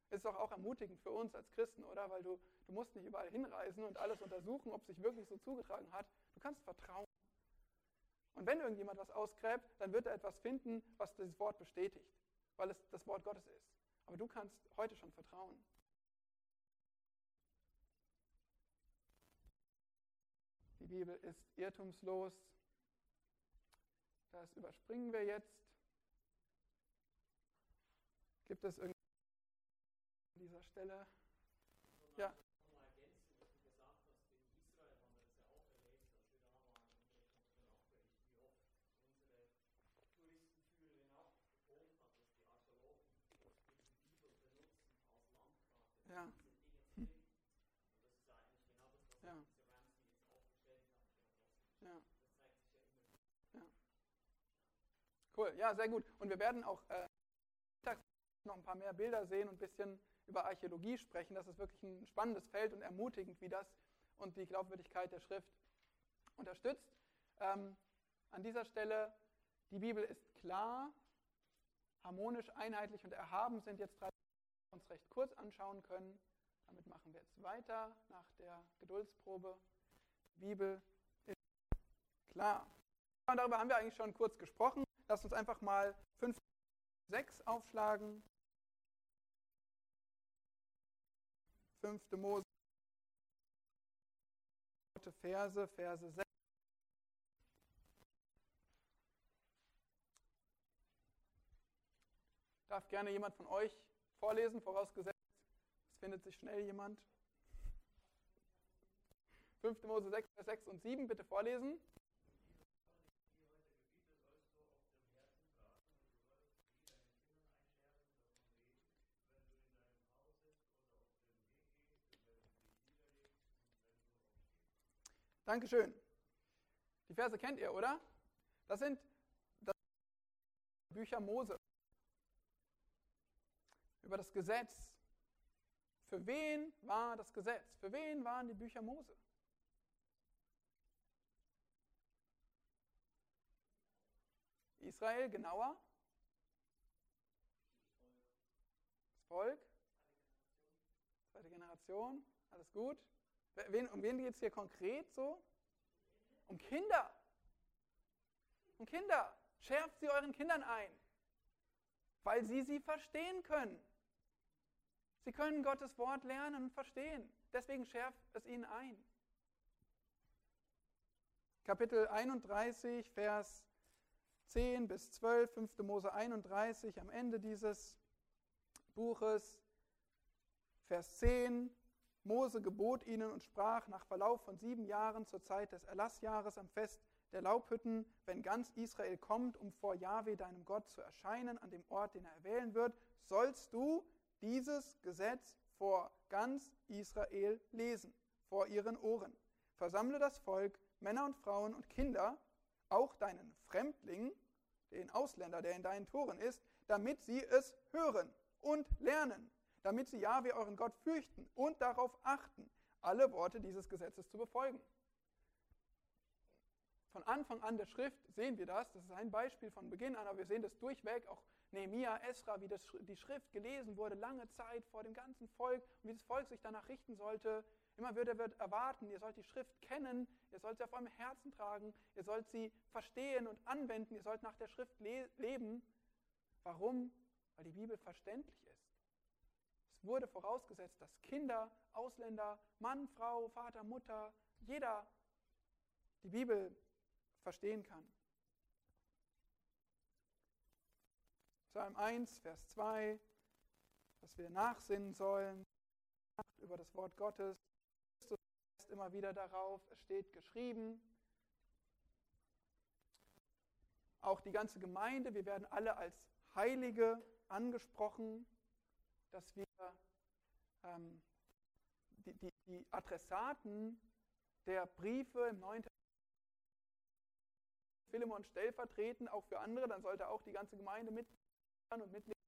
Es ist doch auch ermutigend für uns als Christen, oder? Weil du, du musst nicht überall hinreisen und alles untersuchen, ob es sich wirklich so zugetragen hat. Du kannst vertrauen. Und wenn irgendjemand was ausgräbt, dann wird er etwas finden, was dieses Wort bestätigt, weil es das Wort Gottes ist. Aber du kannst heute schon vertrauen. Die Bibel ist irrtumslos. Das überspringen wir jetzt. Gibt es irgendwie an dieser Stelle? Ja. Hm. Ja. Ja. ja. Cool, ja, sehr gut. Und wir werden auch äh, noch ein paar mehr Bilder sehen und ein bisschen über Archäologie sprechen. Das ist wirklich ein spannendes Feld und ermutigend, wie das und die Glaubwürdigkeit der Schrift unterstützt. Ähm, an dieser Stelle, die Bibel ist klar, harmonisch, einheitlich und erhaben sind jetzt drei uns recht kurz anschauen können. Damit machen wir jetzt weiter nach der Geduldsprobe. Die Bibel ist klar. Und darüber haben wir eigentlich schon kurz gesprochen. Lasst uns einfach mal 5, 6 aufschlagen. 5. Mose, Verse, Verse 6. Darf gerne jemand von euch vorlesen, vorausgesetzt, es findet sich schnell jemand. 5. Mose 6, Vers 6 und 7, bitte vorlesen. Dankeschön. Die Verse kennt ihr, oder? Das sind das Bücher Mose über das Gesetz. Für wen war das Gesetz? Für wen waren die Bücher Mose? Israel genauer? Das Volk? Zweite Generation? Alles gut? Wen, um wen geht es hier konkret so? Um Kinder. Um Kinder. Schärft sie euren Kindern ein, weil sie sie verstehen können. Sie können Gottes Wort lernen und verstehen. Deswegen schärft es ihnen ein. Kapitel 31, Vers 10 bis 12, 5. Mose 31, am Ende dieses Buches, Vers 10. Mose gebot ihnen und sprach nach Verlauf von sieben Jahren zur Zeit des Erlassjahres am Fest der Laubhütten, wenn ganz Israel kommt, um vor Jahwe, deinem Gott, zu erscheinen, an dem Ort, den er erwählen wird, sollst du dieses Gesetz vor ganz Israel lesen, vor ihren Ohren. Versammle das Volk, Männer und Frauen und Kinder, auch deinen Fremdling, den Ausländer, der in deinen Toren ist, damit sie es hören und lernen, damit sie Jahwe euren Gott fürchten und darauf achten, alle Worte dieses Gesetzes zu befolgen. Von Anfang an der Schrift sehen wir das, das ist ein Beispiel von Beginn an, aber wir sehen das durchweg auch Nehemia, Esra, wie das, die Schrift gelesen wurde, lange Zeit vor dem ganzen Volk und wie das Volk sich danach richten sollte. Immer wieder wird erwarten, ihr sollt die Schrift kennen, ihr sollt sie auf eurem Herzen tragen, ihr sollt sie verstehen und anwenden, ihr sollt nach der Schrift le leben. Warum? Weil die Bibel verständlich wurde vorausgesetzt, dass Kinder, Ausländer, Mann, Frau, Vater, Mutter, jeder die Bibel verstehen kann. Psalm 1, Vers 2, dass wir nachsinnen sollen. über das Wort Gottes. Christus weist immer wieder darauf, es steht geschrieben. Auch die ganze Gemeinde, wir werden alle als Heilige angesprochen, dass wir ähm, die, die, die Adressaten der Briefe im Neuen Testament Philemon stellvertretend auch für andere, dann sollte auch die ganze Gemeinde mit und mitleben.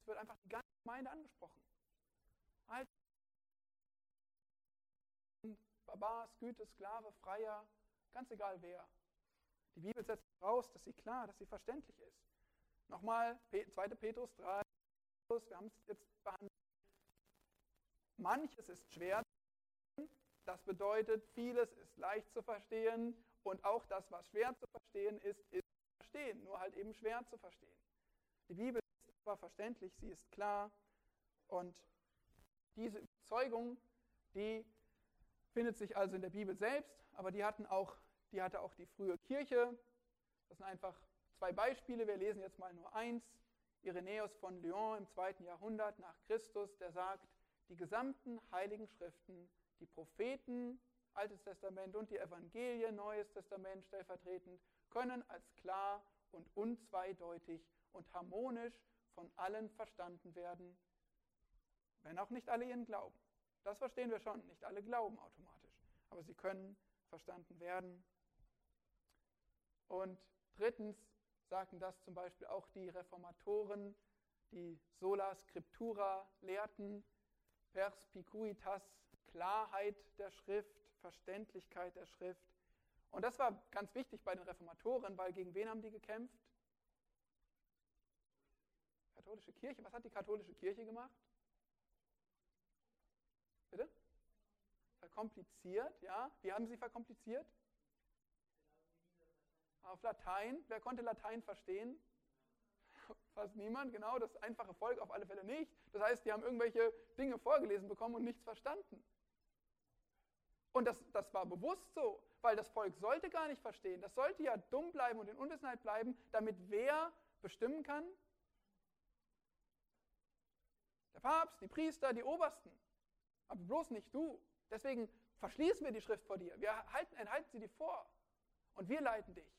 Es wird einfach die ganze Gemeinde angesprochen. Alt, Barbars, Güte, Sklave, Freier, ganz egal wer. Die Bibel setzt voraus, dass sie klar, dass sie verständlich ist. Nochmal, 2. Petrus 3, wir haben es jetzt behandelt. Manches ist schwer, das bedeutet, vieles ist leicht zu verstehen und auch das, was schwer zu verstehen ist, ist zu verstehen, nur halt eben schwer zu verstehen. Die Bibel ist aber verständlich, sie ist klar und diese Überzeugung, die findet sich also in der Bibel selbst, aber die, hatten auch, die hatte auch die frühe Kirche. Das sind einfach zwei Beispiele, wir lesen jetzt mal nur eins. Irenäus von Lyon im zweiten Jahrhundert nach Christus, der sagt, die gesamten heiligen Schriften, die Propheten, Altes Testament und die Evangelien, Neues Testament stellvertretend, können als klar und unzweideutig und harmonisch von allen verstanden werden, wenn auch nicht alle ihren glauben. Das verstehen wir schon, nicht alle glauben automatisch, aber sie können verstanden werden. Und drittens sagten das zum Beispiel auch die Reformatoren, die Sola Scriptura lehrten, Perspicuitas, Klarheit der Schrift, Verständlichkeit der Schrift. Und das war ganz wichtig bei den Reformatoren, weil gegen wen haben die gekämpft? Katholische Kirche. Was hat die katholische Kirche gemacht? Bitte? Verkompliziert, ja. Wie haben sie verkompliziert? Auf Latein. Wer konnte Latein verstehen? Fast niemand, genau. Das einfache Volk auf alle Fälle nicht. Das heißt, die haben irgendwelche Dinge vorgelesen bekommen und nichts verstanden. Und das, das war bewusst so, weil das Volk sollte gar nicht verstehen. Das sollte ja dumm bleiben und in Unwissenheit bleiben, damit wer bestimmen kann? Der Papst, die Priester, die Obersten. Aber bloß nicht du. Deswegen verschließen wir die Schrift vor dir. Wir halten, enthalten sie dir vor. Und wir leiten dich. Genau,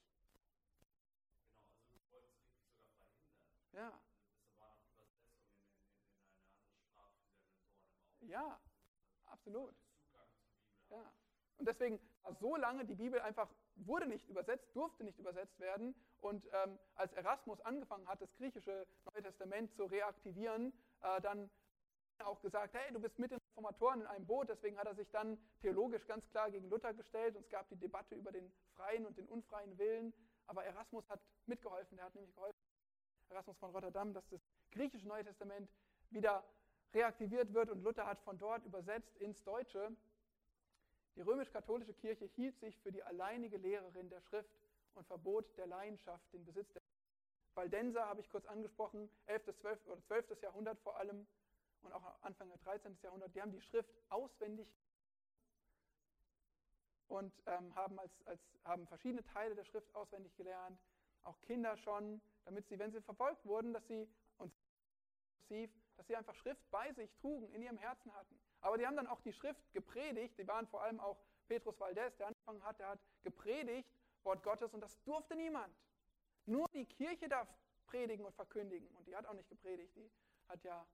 also du wolltest richtig sogar verhindern. Ja. Das waren auch Übersetzungen in, in, in eine andere Sprache für deine Dorn im Auge. Ja, absolut. Ja. Und deswegen war so lange die Bibel einfach, wurde nicht übersetzt, durfte nicht übersetzt werden. Und ähm, als Erasmus angefangen hat, das griechische Neue Testament zu reaktivieren, äh, dann auch gesagt, hey, du bist mit den Reformatoren in einem Boot. Deswegen hat er sich dann theologisch ganz klar gegen Luther gestellt. Und es gab die Debatte über den freien und den unfreien Willen. Aber Erasmus hat mitgeholfen. Der hat nämlich geholfen, Erasmus von Rotterdam, dass das griechische Neue Testament wieder reaktiviert wird. Und Luther hat von dort übersetzt ins Deutsche. Die römisch-katholische Kirche hielt sich für die alleinige Lehrerin der Schrift und verbot der Laienschaft den Besitz der Waldenser habe ich kurz angesprochen, 11. 12. oder 12. Jahrhundert vor allem und auch Anfang des 13. Jahrhundert, die haben die Schrift auswendig und ähm, haben, als, als, haben verschiedene Teile der Schrift auswendig gelernt, auch Kinder schon, damit sie, wenn sie verfolgt wurden, dass sie, und dass sie einfach Schrift bei sich trugen, in ihrem Herzen hatten. Aber die haben dann auch die Schrift gepredigt. Die waren vor allem auch Petrus Valdez, der angefangen hat, der hat gepredigt, Wort Gottes, und das durfte niemand. Nur die Kirche darf predigen und verkündigen. Und die hat auch nicht gepredigt. Die hat ja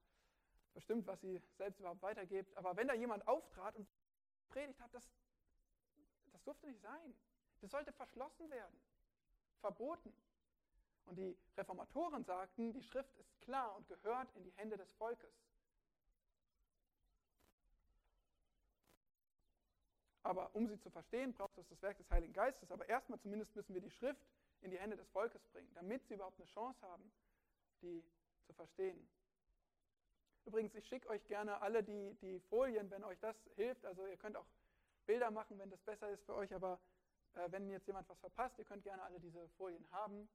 bestimmt, was sie selbst überhaupt weitergibt. Aber wenn da jemand auftrat und predigt hat, das, das durfte nicht sein. Das sollte verschlossen werden. Verboten. Und die Reformatoren sagten, die Schrift ist klar und gehört in die Hände des Volkes. Aber um sie zu verstehen, braucht es das Werk des Heiligen Geistes. Aber erstmal zumindest müssen wir die Schrift in die Hände des Volkes bringen, damit sie überhaupt eine Chance haben, die zu verstehen. Übrigens, ich schicke euch gerne alle die, die Folien, wenn euch das hilft. Also ihr könnt auch Bilder machen, wenn das besser ist für euch. Aber wenn jetzt jemand was verpasst, ihr könnt gerne alle diese Folien haben.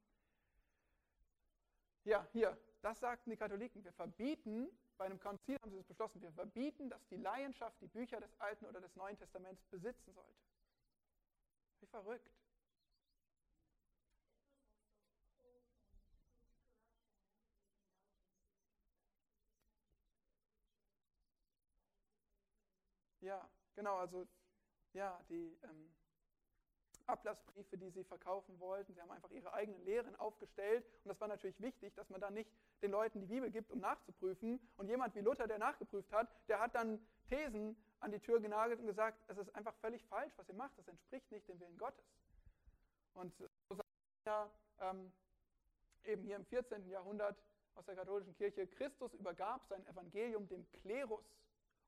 Ja, hier, das sagten die Katholiken. Wir verbieten bei einem Konzil haben sie es beschlossen, wir verbieten, dass die Laienschaft die Bücher des Alten oder des Neuen Testaments besitzen sollte. Wie verrückt. Ja, genau, also ja, die ähm, Ablassbriefe, die sie verkaufen wollten. Sie haben einfach ihre eigenen Lehren aufgestellt. Und das war natürlich wichtig, dass man dann nicht den Leuten die Bibel gibt, um nachzuprüfen. Und jemand wie Luther, der nachgeprüft hat, der hat dann Thesen an die Tür genagelt und gesagt, es ist einfach völlig falsch, was ihr macht. Das entspricht nicht dem Willen Gottes. Und so sagt er ähm, eben hier im 14. Jahrhundert aus der katholischen Kirche, Christus übergab sein Evangelium dem Klerus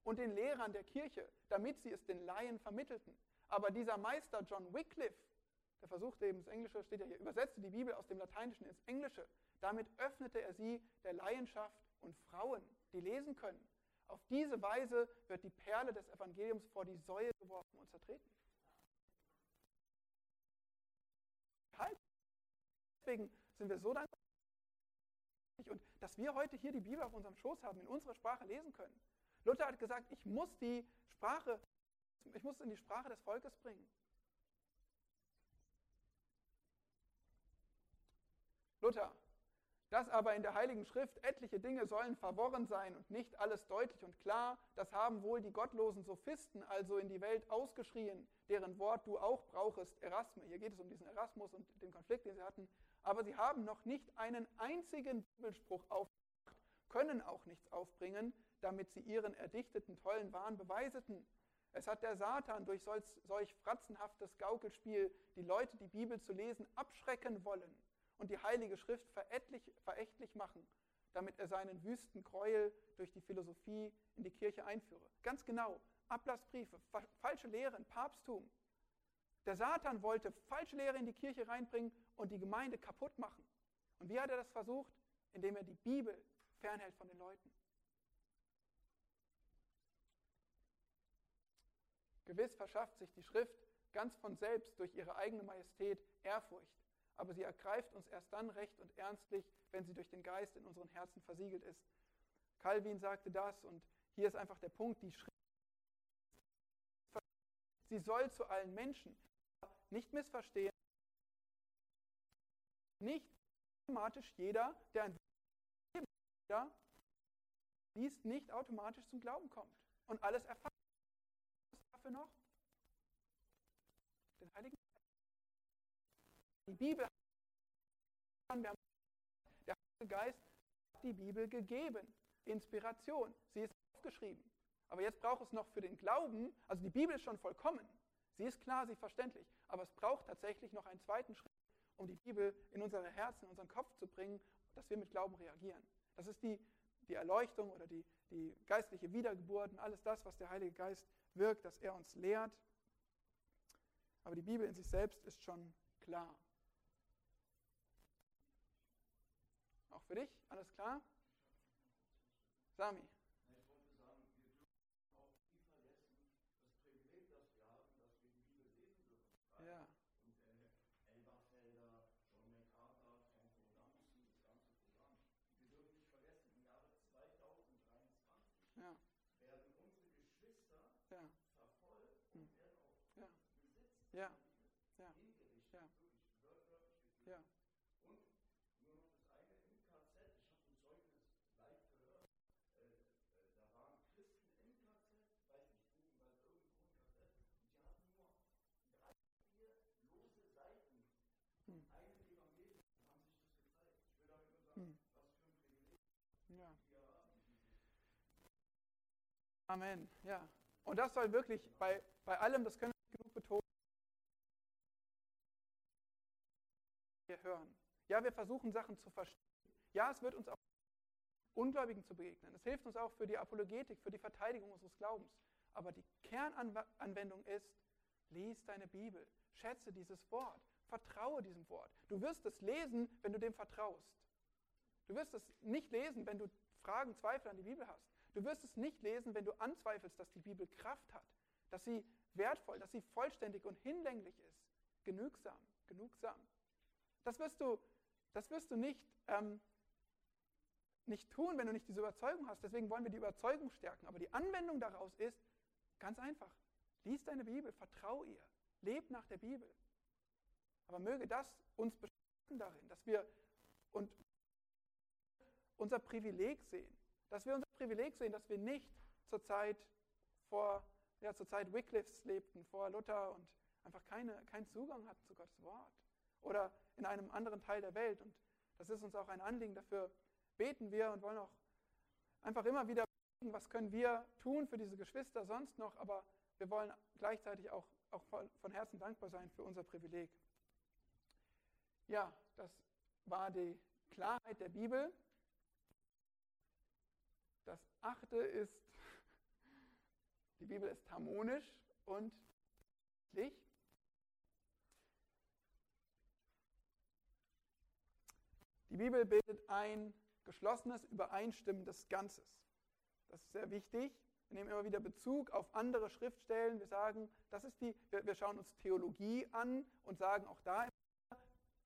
und den Lehrern der Kirche, damit sie es den Laien vermittelten. Aber dieser Meister John Wycliffe, der versuchte eben das Englische, steht ja hier, übersetzte die Bibel aus dem Lateinischen ins Englische. Damit öffnete er sie der Laienschaft und Frauen, die lesen können. Auf diese Weise wird die Perle des Evangeliums vor die Säue geworfen und zertreten. Deswegen sind wir so dankbar. Und dass wir heute hier die Bibel auf unserem Schoß haben, in unserer Sprache lesen können. Luther hat gesagt, ich muss die Sprache ich muss es in die Sprache des Volkes bringen. Luther, dass aber in der Heiligen Schrift etliche Dinge sollen verworren sein und nicht alles deutlich und klar, das haben wohl die gottlosen Sophisten also in die Welt ausgeschrien, deren Wort du auch brauchest, Erasme. Hier geht es um diesen Erasmus und den Konflikt, den sie hatten. Aber sie haben noch nicht einen einzigen Bibelspruch aufgebracht, können auch nichts aufbringen, damit sie ihren erdichteten tollen Wahn beweiseten. Es hat der Satan durch solch, solch fratzenhaftes Gaukelspiel die Leute, die Bibel zu lesen, abschrecken wollen und die Heilige Schrift verächtlich machen, damit er seinen wüsten Gräuel durch die Philosophie in die Kirche einführe. Ganz genau, Ablassbriefe, falsche Lehren, Papsttum. Der Satan wollte falsche Lehre in die Kirche reinbringen und die Gemeinde kaputt machen. Und wie hat er das versucht? Indem er die Bibel fernhält von den Leuten. Gewiss verschafft sich die Schrift ganz von selbst durch ihre eigene Majestät Ehrfurcht, aber sie ergreift uns erst dann recht und ernstlich, wenn sie durch den Geist in unseren Herzen versiegelt ist. Calvin sagte das und hier ist einfach der Punkt, die Schrift, sie soll zu allen Menschen nicht missverstehen, nicht automatisch jeder, der ein liest, nicht automatisch zum Glauben kommt und alles erfasst dafür noch? Den Heiligen. Die Bibel, der Heilige Geist hat die Bibel gegeben. Inspiration. Sie ist aufgeschrieben. Aber jetzt braucht es noch für den Glauben, also die Bibel ist schon vollkommen. Sie ist klar, sie ist verständlich. Aber es braucht tatsächlich noch einen zweiten Schritt, um die Bibel in unsere Herzen, in unseren Kopf zu bringen, dass wir mit Glauben reagieren. Das ist die, die Erleuchtung oder die, die geistliche Wiedergeburt und alles das, was der Heilige Geist wirkt, dass er uns lehrt. Aber die Bibel in sich selbst ist schon klar. Auch für dich, alles klar? Sami. Ja. Ja. Ja. Ja. Und nur noch das eine im KZ, ich habe ein Zeugnis live gehört, da waren Christen im KZ, weiß nicht, Buchenwald, irgendwo im KZ, und die hatten nur drei, vier lose Seiten, hm. einem Evangelium, haben sich das gezeigt. Ich will damit nur sagen, was für ein Privileg ja. Amen, ja. Und das soll wirklich bei, bei allem, das können hören. Ja, wir versuchen Sachen zu verstehen. Ja, es wird uns auch Ungläubigen zu begegnen. Es hilft uns auch für die Apologetik, für die Verteidigung unseres Glaubens. Aber die Kernanwendung ist, lies deine Bibel, schätze dieses Wort, vertraue diesem Wort. Du wirst es lesen, wenn du dem vertraust. Du wirst es nicht lesen, wenn du Fragen, Zweifel an die Bibel hast. Du wirst es nicht lesen, wenn du anzweifelst, dass die Bibel Kraft hat, dass sie wertvoll, dass sie vollständig und hinlänglich ist. Genügsam, genugsam. Das wirst du, das wirst du nicht, ähm, nicht tun, wenn du nicht diese Überzeugung hast. Deswegen wollen wir die Überzeugung stärken. Aber die Anwendung daraus ist ganz einfach. Lies deine Bibel, vertrau ihr, leb nach der Bibel. Aber möge das uns bestärken darin, dass wir und unser Privileg sehen. Dass wir unser Privileg sehen, dass wir nicht zurzeit vor ja, zur Zeit Wycliffes lebten, vor Luther und einfach keine, keinen Zugang hatten zu Gottes Wort. Oder in einem anderen Teil der Welt. Und das ist uns auch ein Anliegen. Dafür beten wir und wollen auch einfach immer wieder beten, was können wir tun für diese Geschwister sonst noch. Aber wir wollen gleichzeitig auch, auch von Herzen dankbar sein für unser Privileg. Ja, das war die Klarheit der Bibel. Das achte ist, die Bibel ist harmonisch und licht. Bibel bildet ein geschlossenes, übereinstimmendes Ganzes. Das ist sehr wichtig. Wir nehmen immer wieder Bezug auf andere Schriftstellen. Wir sagen, das ist die, wir, wir schauen uns Theologie an und sagen auch da,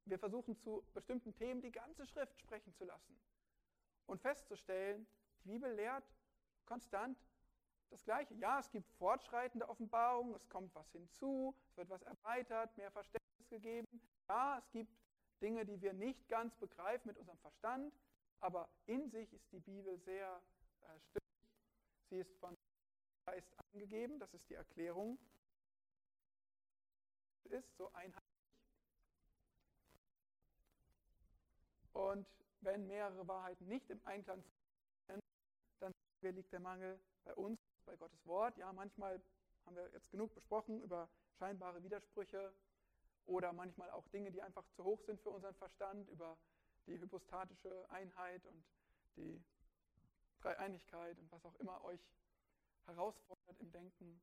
wir versuchen zu bestimmten Themen die ganze Schrift sprechen zu lassen und festzustellen, die Bibel lehrt konstant das Gleiche. Ja, es gibt fortschreitende Offenbarungen, es kommt was hinzu, es wird was erweitert, mehr Verständnis gegeben. Ja, es gibt Dinge, die wir nicht ganz begreifen mit unserem Verstand, aber in sich ist die Bibel sehr äh, stimmig. Sie ist von Geist angegeben, das ist die Erklärung. Ist so einheitlich. Und wenn mehrere Wahrheiten nicht im Einklang sind, dann liegt der Mangel bei uns, bei Gottes Wort. Ja, manchmal haben wir jetzt genug besprochen über scheinbare Widersprüche oder manchmal auch Dinge, die einfach zu hoch sind für unseren Verstand, über die hypostatische Einheit und die Dreieinigkeit und was auch immer euch herausfordert im Denken.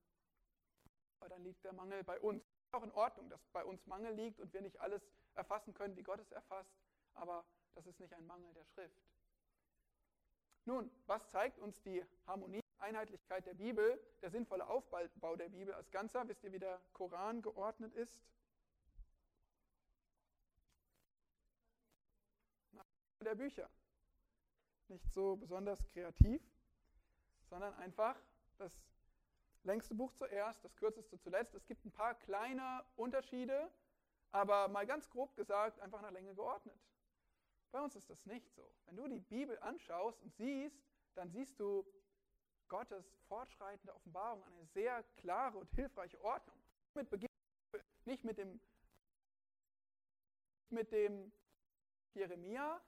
Aber dann liegt der Mangel bei uns. Ist auch in Ordnung, dass bei uns Mangel liegt und wir nicht alles erfassen können, wie Gott es erfasst, aber das ist nicht ein Mangel der Schrift. Nun, was zeigt uns die Harmonie, Einheitlichkeit der Bibel, der sinnvolle Aufbau der Bibel als Ganzer? Wisst ihr, wie der Koran geordnet ist? Der Bücher. Nicht so besonders kreativ, sondern einfach das längste Buch zuerst, das kürzeste zuletzt. Es gibt ein paar kleine Unterschiede, aber mal ganz grob gesagt, einfach nach Länge geordnet. Bei uns ist das nicht so. Wenn du die Bibel anschaust und siehst, dann siehst du Gottes fortschreitende Offenbarung, eine sehr klare und hilfreiche Ordnung. Mit Beginn, nicht mit dem, mit dem Jeremia,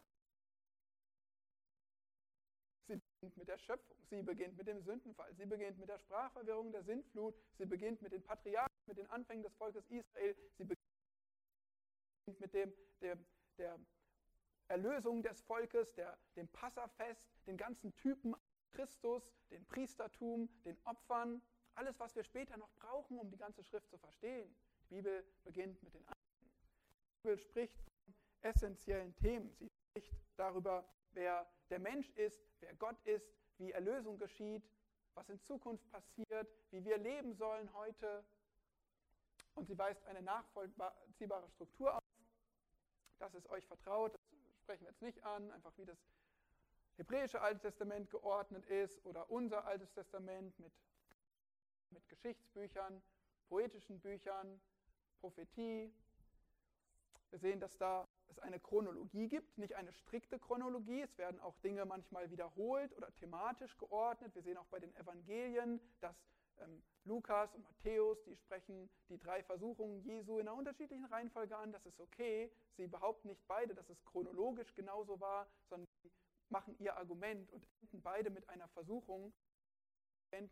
mit der Schöpfung, sie beginnt mit dem Sündenfall, sie beginnt mit der Sprachverwirrung der Sintflut, sie beginnt mit den Patriarchen, mit den Anfängen des Volkes Israel, sie beginnt mit dem, der, der Erlösung des Volkes, der, dem Passafest, den ganzen Typen Christus, den Priestertum, den Opfern, alles, was wir später noch brauchen, um die ganze Schrift zu verstehen. Die Bibel beginnt mit den Anfängen. Die Bibel spricht von essentiellen Themen. Sie spricht darüber, wer der Mensch ist, wer Gott ist, wie Erlösung geschieht, was in Zukunft passiert, wie wir leben sollen heute. Und sie weist eine nachvollziehbare Struktur auf. Das ist euch vertraut, das sprechen wir jetzt nicht an, einfach wie das hebräische Alte Testament geordnet ist oder unser Altes Testament mit, mit Geschichtsbüchern, poetischen Büchern, Prophetie. Wir sehen, dass da es eine Chronologie gibt, nicht eine strikte Chronologie. Es werden auch Dinge manchmal wiederholt oder thematisch geordnet. Wir sehen auch bei den Evangelien, dass ähm, Lukas und Matthäus, die sprechen die drei Versuchungen Jesu in einer unterschiedlichen Reihenfolge an. Das ist okay. Sie behaupten nicht beide, dass es chronologisch genauso war, sondern sie machen ihr Argument und enden beide mit einer Versuchung,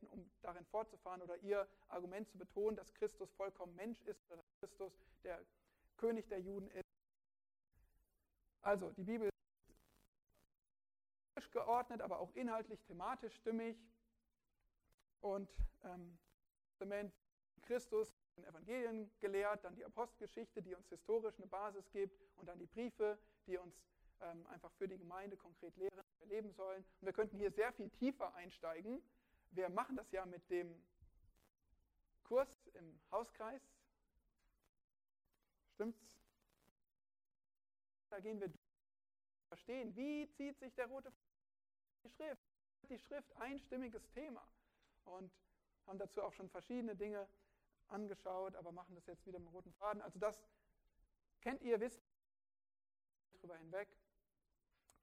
um darin fortzufahren oder ihr Argument zu betonen, dass Christus vollkommen Mensch ist oder dass Christus der König der Juden ist. Also die Bibel ist geordnet, aber auch inhaltlich, thematisch stimmig. Und ähm, Christus in Evangelien gelehrt, dann die Apostelgeschichte, die uns historisch eine Basis gibt, und dann die Briefe, die uns ähm, einfach für die Gemeinde konkret lehren, wie wir leben sollen. Und wir könnten hier sehr viel tiefer einsteigen. Wir machen das ja mit dem Kurs im Hauskreis. Stimmt's? Da gehen wir verstehen, wie zieht sich der rote die Schrift. Die Schrift einstimmiges Thema und haben dazu auch schon verschiedene Dinge angeschaut, aber machen das jetzt wieder mit dem roten Faden. Also das kennt ihr, wisst darüber hinweg.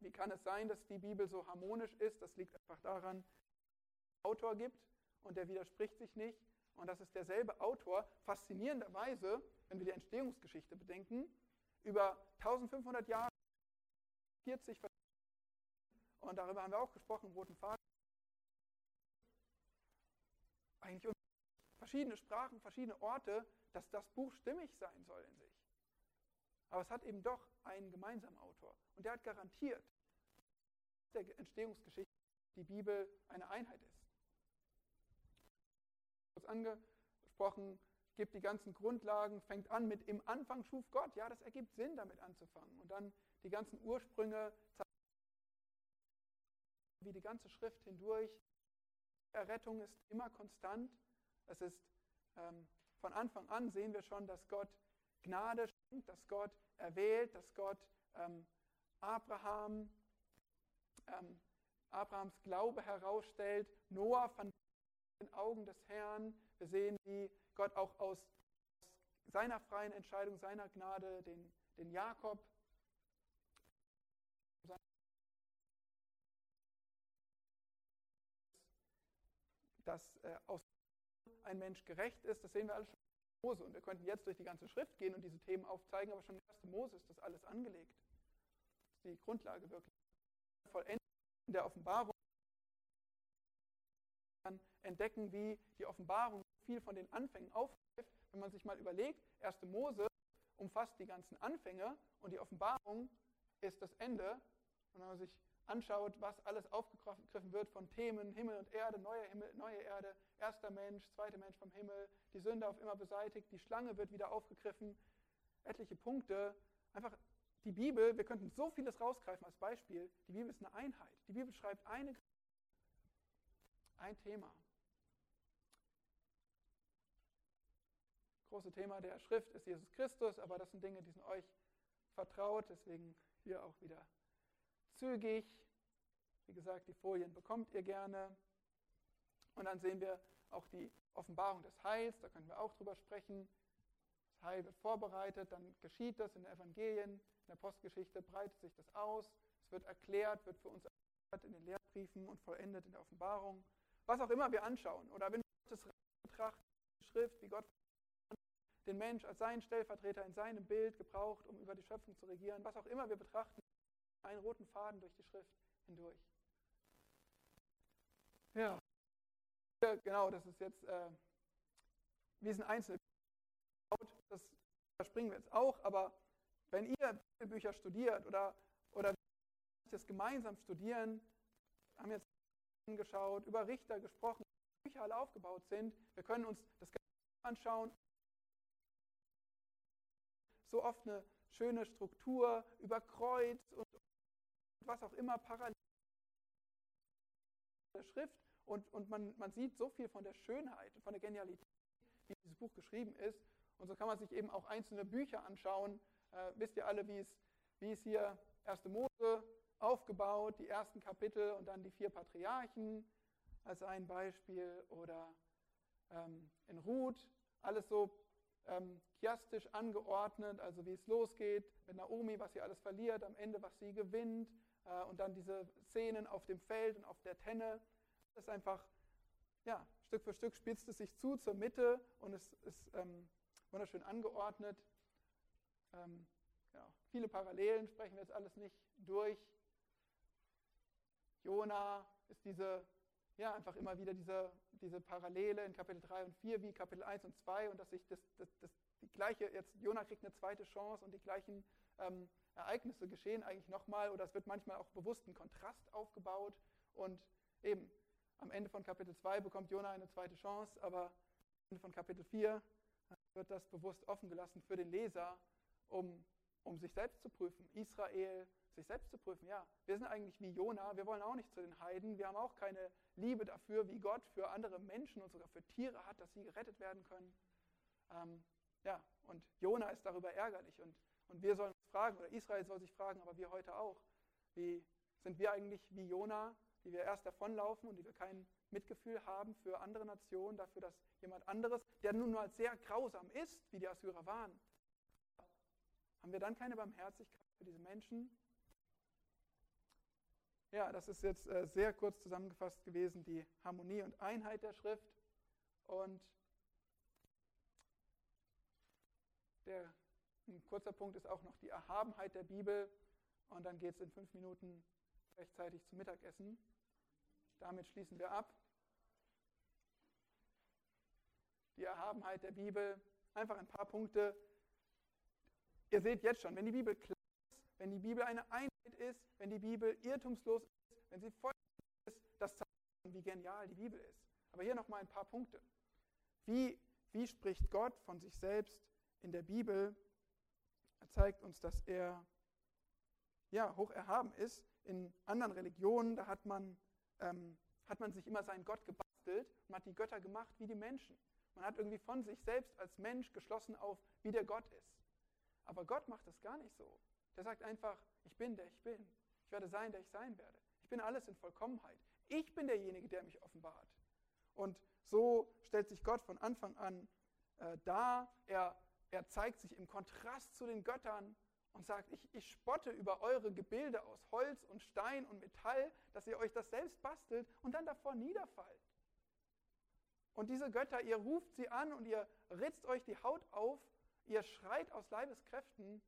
Wie kann es sein, dass die Bibel so harmonisch ist? Das liegt einfach daran, dass es Autor gibt und der widerspricht sich nicht. Und das ist derselbe Autor, faszinierenderweise, wenn wir die Entstehungsgeschichte bedenken, über 1500 Jahre, 40 und darüber haben wir auch gesprochen, roten Faden. Eigentlich verschiedene Sprachen, verschiedene Orte, dass das Buch stimmig sein soll in sich. Aber es hat eben doch einen gemeinsamen Autor. Und der hat garantiert, dass der Entstehungsgeschichte die Bibel eine Einheit ist. Kurz angesprochen, gibt die ganzen Grundlagen, fängt an mit im Anfang schuf Gott. Ja, das ergibt Sinn, damit anzufangen. Und dann die ganzen Ursprünge, wie die ganze Schrift hindurch. Errettung ist immer konstant. Es ist ähm, von Anfang an sehen wir schon, dass Gott Gnade schenkt, dass Gott erwählt, dass Gott ähm, Abraham, ähm, Abrahams Glaube herausstellt, Noah von den Augen des Herrn. Wir sehen, wie Gott auch aus seiner freien Entscheidung, seiner Gnade den, den Jakob dass äh, aus ein Mensch gerecht ist, das sehen wir alles schon in Mose. Und wir könnten jetzt durch die ganze Schrift gehen und diese Themen aufzeigen, aber schon in 1. Mose ist das alles angelegt. Das ist die Grundlage wirklich. Vollendet in der Offenbarung entdecken, wie die Offenbarung viel von den Anfängen aufgreift. Wenn man sich mal überlegt, 1. Mose umfasst die ganzen Anfänge und die Offenbarung ist das Ende. Und wenn man sich anschaut, was alles aufgegriffen wird von Themen Himmel und Erde, neue Himmel, neue Erde, erster Mensch, zweiter Mensch vom Himmel, die Sünde auf immer beseitigt, die Schlange wird wieder aufgegriffen, etliche Punkte. Einfach die Bibel, wir könnten so vieles rausgreifen als Beispiel. Die Bibel ist eine Einheit. Die Bibel schreibt eine, ein Thema. Große Thema der Schrift ist Jesus Christus, aber das sind Dinge, die sind euch vertraut, deswegen hier auch wieder zügig. Wie gesagt, die Folien bekommt ihr gerne. Und dann sehen wir auch die Offenbarung des Heils, da können wir auch drüber sprechen. Das Heil wird vorbereitet, dann geschieht das in den Evangelien, in der Postgeschichte breitet sich das aus, es wird erklärt, wird für uns erklärt in den Lehrbriefen und vollendet in der Offenbarung. Was auch immer wir anschauen oder wenn wir das betrachten, die Schrift, wie Gott den Mensch als seinen Stellvertreter in seinem Bild gebraucht, um über die Schöpfung zu regieren. Was auch immer wir betrachten, einen roten Faden durch die Schrift hindurch. Ja, genau, das ist jetzt, äh, wie sind einzelne das überspringen wir jetzt auch, aber wenn ihr Bücher studiert oder, oder das gemeinsam studieren, haben jetzt angeschaut, über Richter gesprochen, Bücher alle aufgebaut sind, wir können uns das anschauen, so oft eine schöne Struktur über Kreuz und was auch immer parallel der Schrift und, und man, man sieht so viel von der Schönheit von der Genialität, wie dieses Buch geschrieben ist. Und so kann man sich eben auch einzelne Bücher anschauen. Äh, wisst ihr alle, wie es, wie es hier 1. Mose aufgebaut, die ersten Kapitel und dann die vier Patriarchen als ein Beispiel oder ähm, in Ruth, alles so ähm, chiastisch angeordnet, also wie es losgeht mit Naomi, was sie alles verliert, am Ende, was sie gewinnt äh, und dann diese Szenen auf dem Feld und auf der Tenne. Das ist einfach, ja, Stück für Stück spitzt es sich zu zur Mitte und es ist ähm, wunderschön angeordnet. Ähm, ja, viele Parallelen sprechen wir jetzt alles nicht durch. Jona ist diese ja, einfach immer wieder diese, diese Parallele in Kapitel 3 und 4 wie Kapitel 1 und 2 und dass sich das, das, das, die gleiche, jetzt Jona kriegt eine zweite Chance und die gleichen ähm, Ereignisse geschehen eigentlich nochmal oder es wird manchmal auch bewusst ein Kontrast aufgebaut und eben am Ende von Kapitel 2 bekommt Jona eine zweite Chance, aber am Ende von Kapitel 4 wird das bewusst offen gelassen für den Leser, um, um sich selbst zu prüfen. Israel sich selbst zu prüfen. Ja, wir sind eigentlich wie Jona, wir wollen auch nicht zu den Heiden, wir haben auch keine Liebe dafür, wie Gott für andere Menschen und sogar für Tiere hat, dass sie gerettet werden können. Ähm, ja, und Jona ist darüber ärgerlich und, und wir sollen uns fragen, oder Israel soll sich fragen, aber wir heute auch, wie sind wir eigentlich wie Jona, die wir erst davonlaufen und die wir kein Mitgefühl haben für andere Nationen, dafür, dass jemand anderes, der nun mal sehr grausam ist, wie die Assyrer waren, haben wir dann keine Barmherzigkeit für diese Menschen? Ja, das ist jetzt äh, sehr kurz zusammengefasst gewesen, die Harmonie und Einheit der Schrift. Und der, ein kurzer Punkt ist auch noch die Erhabenheit der Bibel. Und dann geht es in fünf Minuten rechtzeitig zum Mittagessen. Damit schließen wir ab. Die Erhabenheit der Bibel. Einfach ein paar Punkte. Ihr seht jetzt schon, wenn die Bibel klar ist, wenn die Bibel eine Einheit ist, wenn die Bibel irrtumslos ist, wenn sie vollständig ist, das zeigt, wie genial die Bibel ist. Aber hier nochmal ein paar Punkte. Wie, wie spricht Gott von sich selbst in der Bibel? Er zeigt uns, dass er ja, hoch erhaben ist. In anderen Religionen, da hat man, ähm, hat man sich immer seinen Gott gebastelt und hat die Götter gemacht wie die Menschen. Man hat irgendwie von sich selbst als Mensch geschlossen auf, wie der Gott ist. Aber Gott macht das gar nicht so. Der sagt einfach, ich bin der ich bin. Ich werde sein, der ich sein werde. Ich bin alles in Vollkommenheit. Ich bin derjenige, der mich offenbart. Und so stellt sich Gott von Anfang an äh, dar. Er, er zeigt sich im Kontrast zu den Göttern und sagt, ich, ich spotte über eure Gebilde aus Holz und Stein und Metall, dass ihr euch das selbst bastelt und dann davor niederfallt. Und diese Götter, ihr ruft sie an und ihr ritzt euch die Haut auf, ihr schreit aus Leibeskräften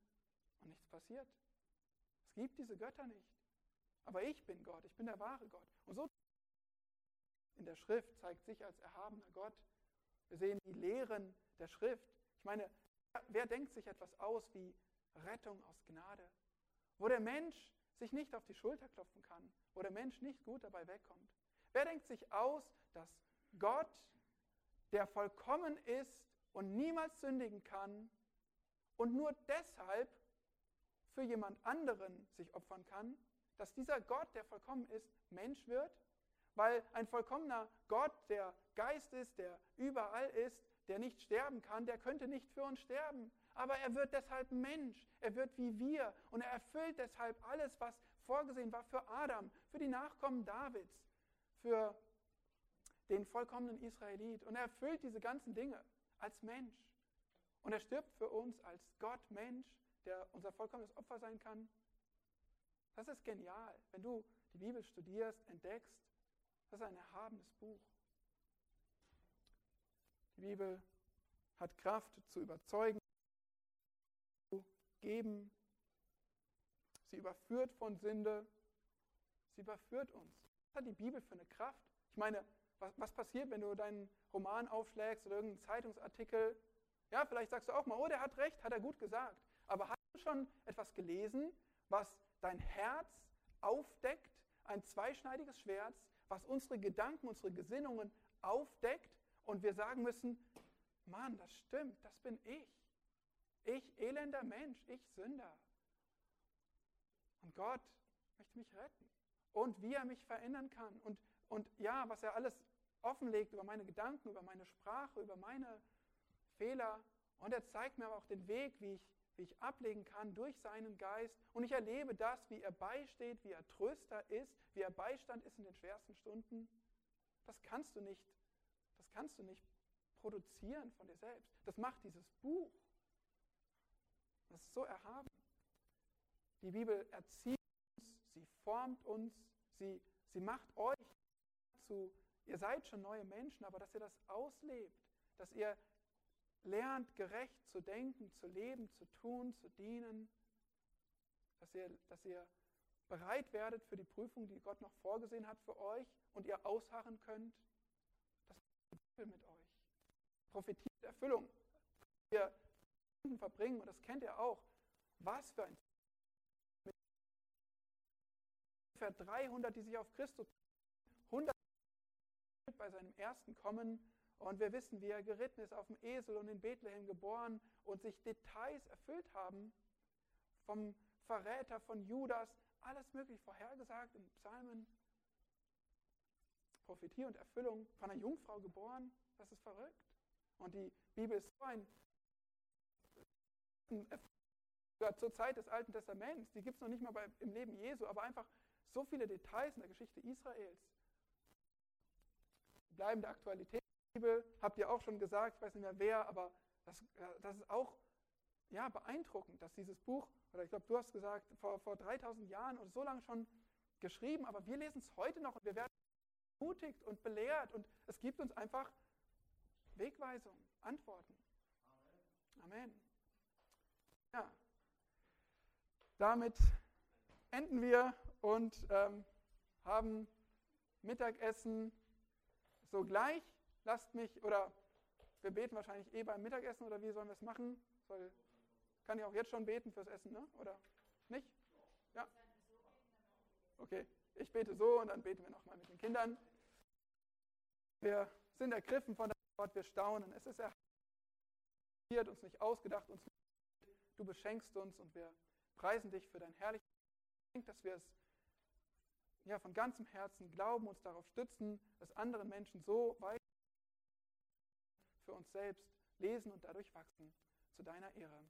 und nichts passiert. Gibt diese Götter nicht. Aber ich bin Gott, ich bin der wahre Gott. Und so in der Schrift zeigt sich als erhabener Gott. Wir sehen die Lehren der Schrift. Ich meine, wer denkt sich etwas aus wie Rettung aus Gnade, wo der Mensch sich nicht auf die Schulter klopfen kann, wo der Mensch nicht gut dabei wegkommt? Wer denkt sich aus, dass Gott der vollkommen ist und niemals sündigen kann und nur deshalb für jemand anderen sich opfern kann, dass dieser Gott, der vollkommen ist, Mensch wird, weil ein vollkommener Gott, der Geist ist, der überall ist, der nicht sterben kann, der könnte nicht für uns sterben. Aber er wird deshalb Mensch, er wird wie wir und er erfüllt deshalb alles, was vorgesehen war für Adam, für die Nachkommen Davids, für den vollkommenen Israelit. Und er erfüllt diese ganzen Dinge als Mensch. Und er stirbt für uns als Gott Mensch, der unser vollkommenes Opfer sein kann. Das ist genial. Wenn du die Bibel studierst, entdeckst, das ist ein erhabenes Buch. Die Bibel hat Kraft zu überzeugen, zu geben. Sie überführt von Sünde. Sie überführt uns. Was hat die Bibel für eine Kraft? Ich meine, was, was passiert, wenn du deinen Roman aufschlägst oder irgendeinen Zeitungsartikel? Ja, vielleicht sagst du auch mal, oh, der hat recht, hat er gut gesagt. Aber hast du schon etwas gelesen, was dein Herz aufdeckt, ein zweischneidiges Schwert, was unsere Gedanken, unsere Gesinnungen aufdeckt und wir sagen müssen, Mann, das stimmt, das bin ich. Ich, elender Mensch, ich Sünder. Und Gott möchte mich retten. Und wie er mich verändern kann. Und und ja, was er alles offenlegt über meine Gedanken, über meine Sprache, über meine Fehler. Und er zeigt mir aber auch den Weg, wie ich, wie ich ablegen kann durch seinen Geist. Und ich erlebe das, wie er beisteht, wie er Tröster ist, wie er Beistand ist in den schwersten Stunden. Das kannst du nicht, das kannst du nicht produzieren von dir selbst. Das macht dieses Buch. Das ist so erhaben. Die Bibel erzieht uns, sie formt uns, sie, sie macht euch zu, ihr seid schon neue Menschen, aber dass ihr das auslebt, dass ihr lernt, gerecht zu denken, zu leben, zu tun, zu dienen, dass ihr, dass ihr bereit werdet für die Prüfung, die Gott noch vorgesehen hat für euch und ihr ausharren könnt. Das will mit euch. Prophetie und Erfüllung. Wir verbringen, und das kennt ihr auch, was für ein ungefähr 300, die sich auf Christus 100 bei seinem ersten Kommen und wir wissen, wie er geritten ist auf dem Esel und in Bethlehem geboren und sich Details erfüllt haben vom Verräter von Judas, alles möglich vorhergesagt in Psalmen. Prophetie und Erfüllung. Von einer Jungfrau geboren, das ist verrückt. Und die Bibel ist so ein zur Zeit des Alten Testaments, die gibt es noch nicht mal bei, im Leben Jesu, aber einfach so viele Details in der Geschichte Israels. Bleibende Aktualität Bibel, habt ihr auch schon gesagt, ich weiß nicht mehr wer, aber das, das ist auch ja, beeindruckend, dass dieses Buch, oder ich glaube, du hast gesagt, vor, vor 3000 Jahren oder so lange schon geschrieben, aber wir lesen es heute noch und wir werden ermutigt und belehrt und es gibt uns einfach Lobpreisung, Antworten. Amen. Ja, damit enden wir und ähm, haben Mittagessen sogleich. Lasst mich, oder wir beten wahrscheinlich eh beim Mittagessen, oder wie sollen wir es machen? Soll, kann ich auch jetzt schon beten fürs Essen, ne? oder nicht? Ja? Okay, ich bete so und dann beten wir nochmal mit den Kindern. Wir sind ergriffen von deinem Wort, wir staunen. Es ist erhielt uns nicht ausgedacht, uns du beschenkst uns und wir preisen dich für dein herrliches dass wir es ja, von ganzem Herzen glauben, uns darauf stützen, dass andere Menschen so weit für uns selbst lesen und dadurch wachsen. Zu deiner Ehre.